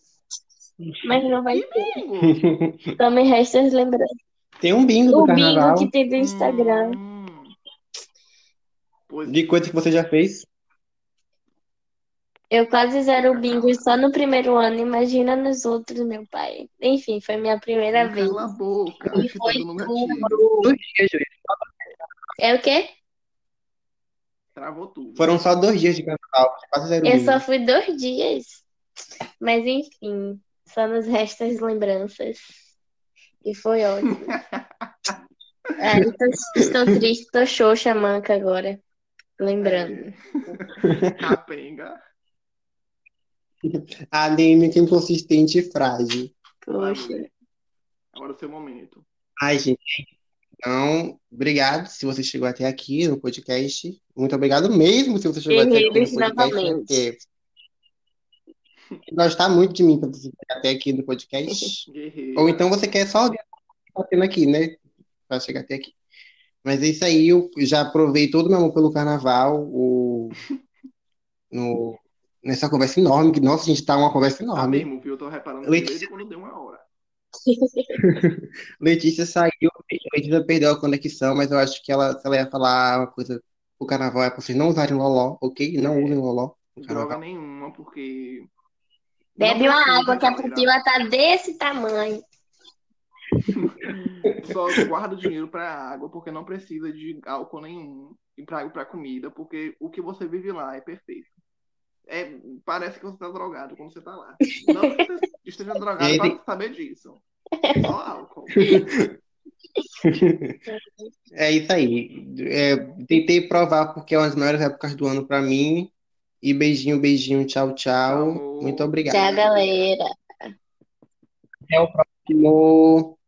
Mas não vai ter. bingo! Me resta as lembranças. Tem um bingo do O bingo carnaval. que tem do Instagram. Hum. Pois De coisa que você já fez. Eu quase zero o bingo só no primeiro ano, imagina nos outros, meu pai. Enfim, foi minha primeira vez. Cala a boca. E que foi Júlio. É o quê? Travou tudo. Foram só dois dias de carnaval, quase zero Eu bingo. só fui dois dias. Mas enfim, só nos restam as lembranças. E foi ótimo. Ah, estou, estou triste, estou xoxa, manca agora. Lembrando. É. Capenga. Anêmica, inconsistente e frágil. Poxa. Agora é o seu momento. Ai, gente. Então, obrigado se você chegou até aqui no podcast. Muito obrigado mesmo se você chegou até aqui no podcast. Porque gostar muito de mim para você chegar até aqui no podcast. Guerreiro. Ou então você quer só ver o que tá aqui, né? Para chegar até aqui. Mas é isso aí, eu já aprovei todo o meu amor pelo carnaval, o, no, nessa conversa enorme, que, nossa, a gente tá uma conversa Tá enorme. mesmo, viu? Eu tô reparando Letícia- quando deu uma hora. Letícia saiu, Letícia perdeu a conexão, mas eu acho que ela, se ela ia falar uma coisa o carnaval é pra vocês não usarem loló, ok? Não usem loló. Droga nenhuma, porque. Bebe uma água que a pupila tá desse tamanho. Só guarda o dinheiro pra água, porque não precisa de álcool nenhum. E pra comida, porque o que você vive lá é perfeito. É, parece que você tá drogado quando você tá lá. Não que você esteja drogado aí pra saber disso. Só álcool. É isso aí. É, tentei provar porque é uma das maiores épocas do ano pra mim E beijinho, beijinho, tchau, tchau. Tchau. Muito obrigado. Tchau, galera. Até o próximo.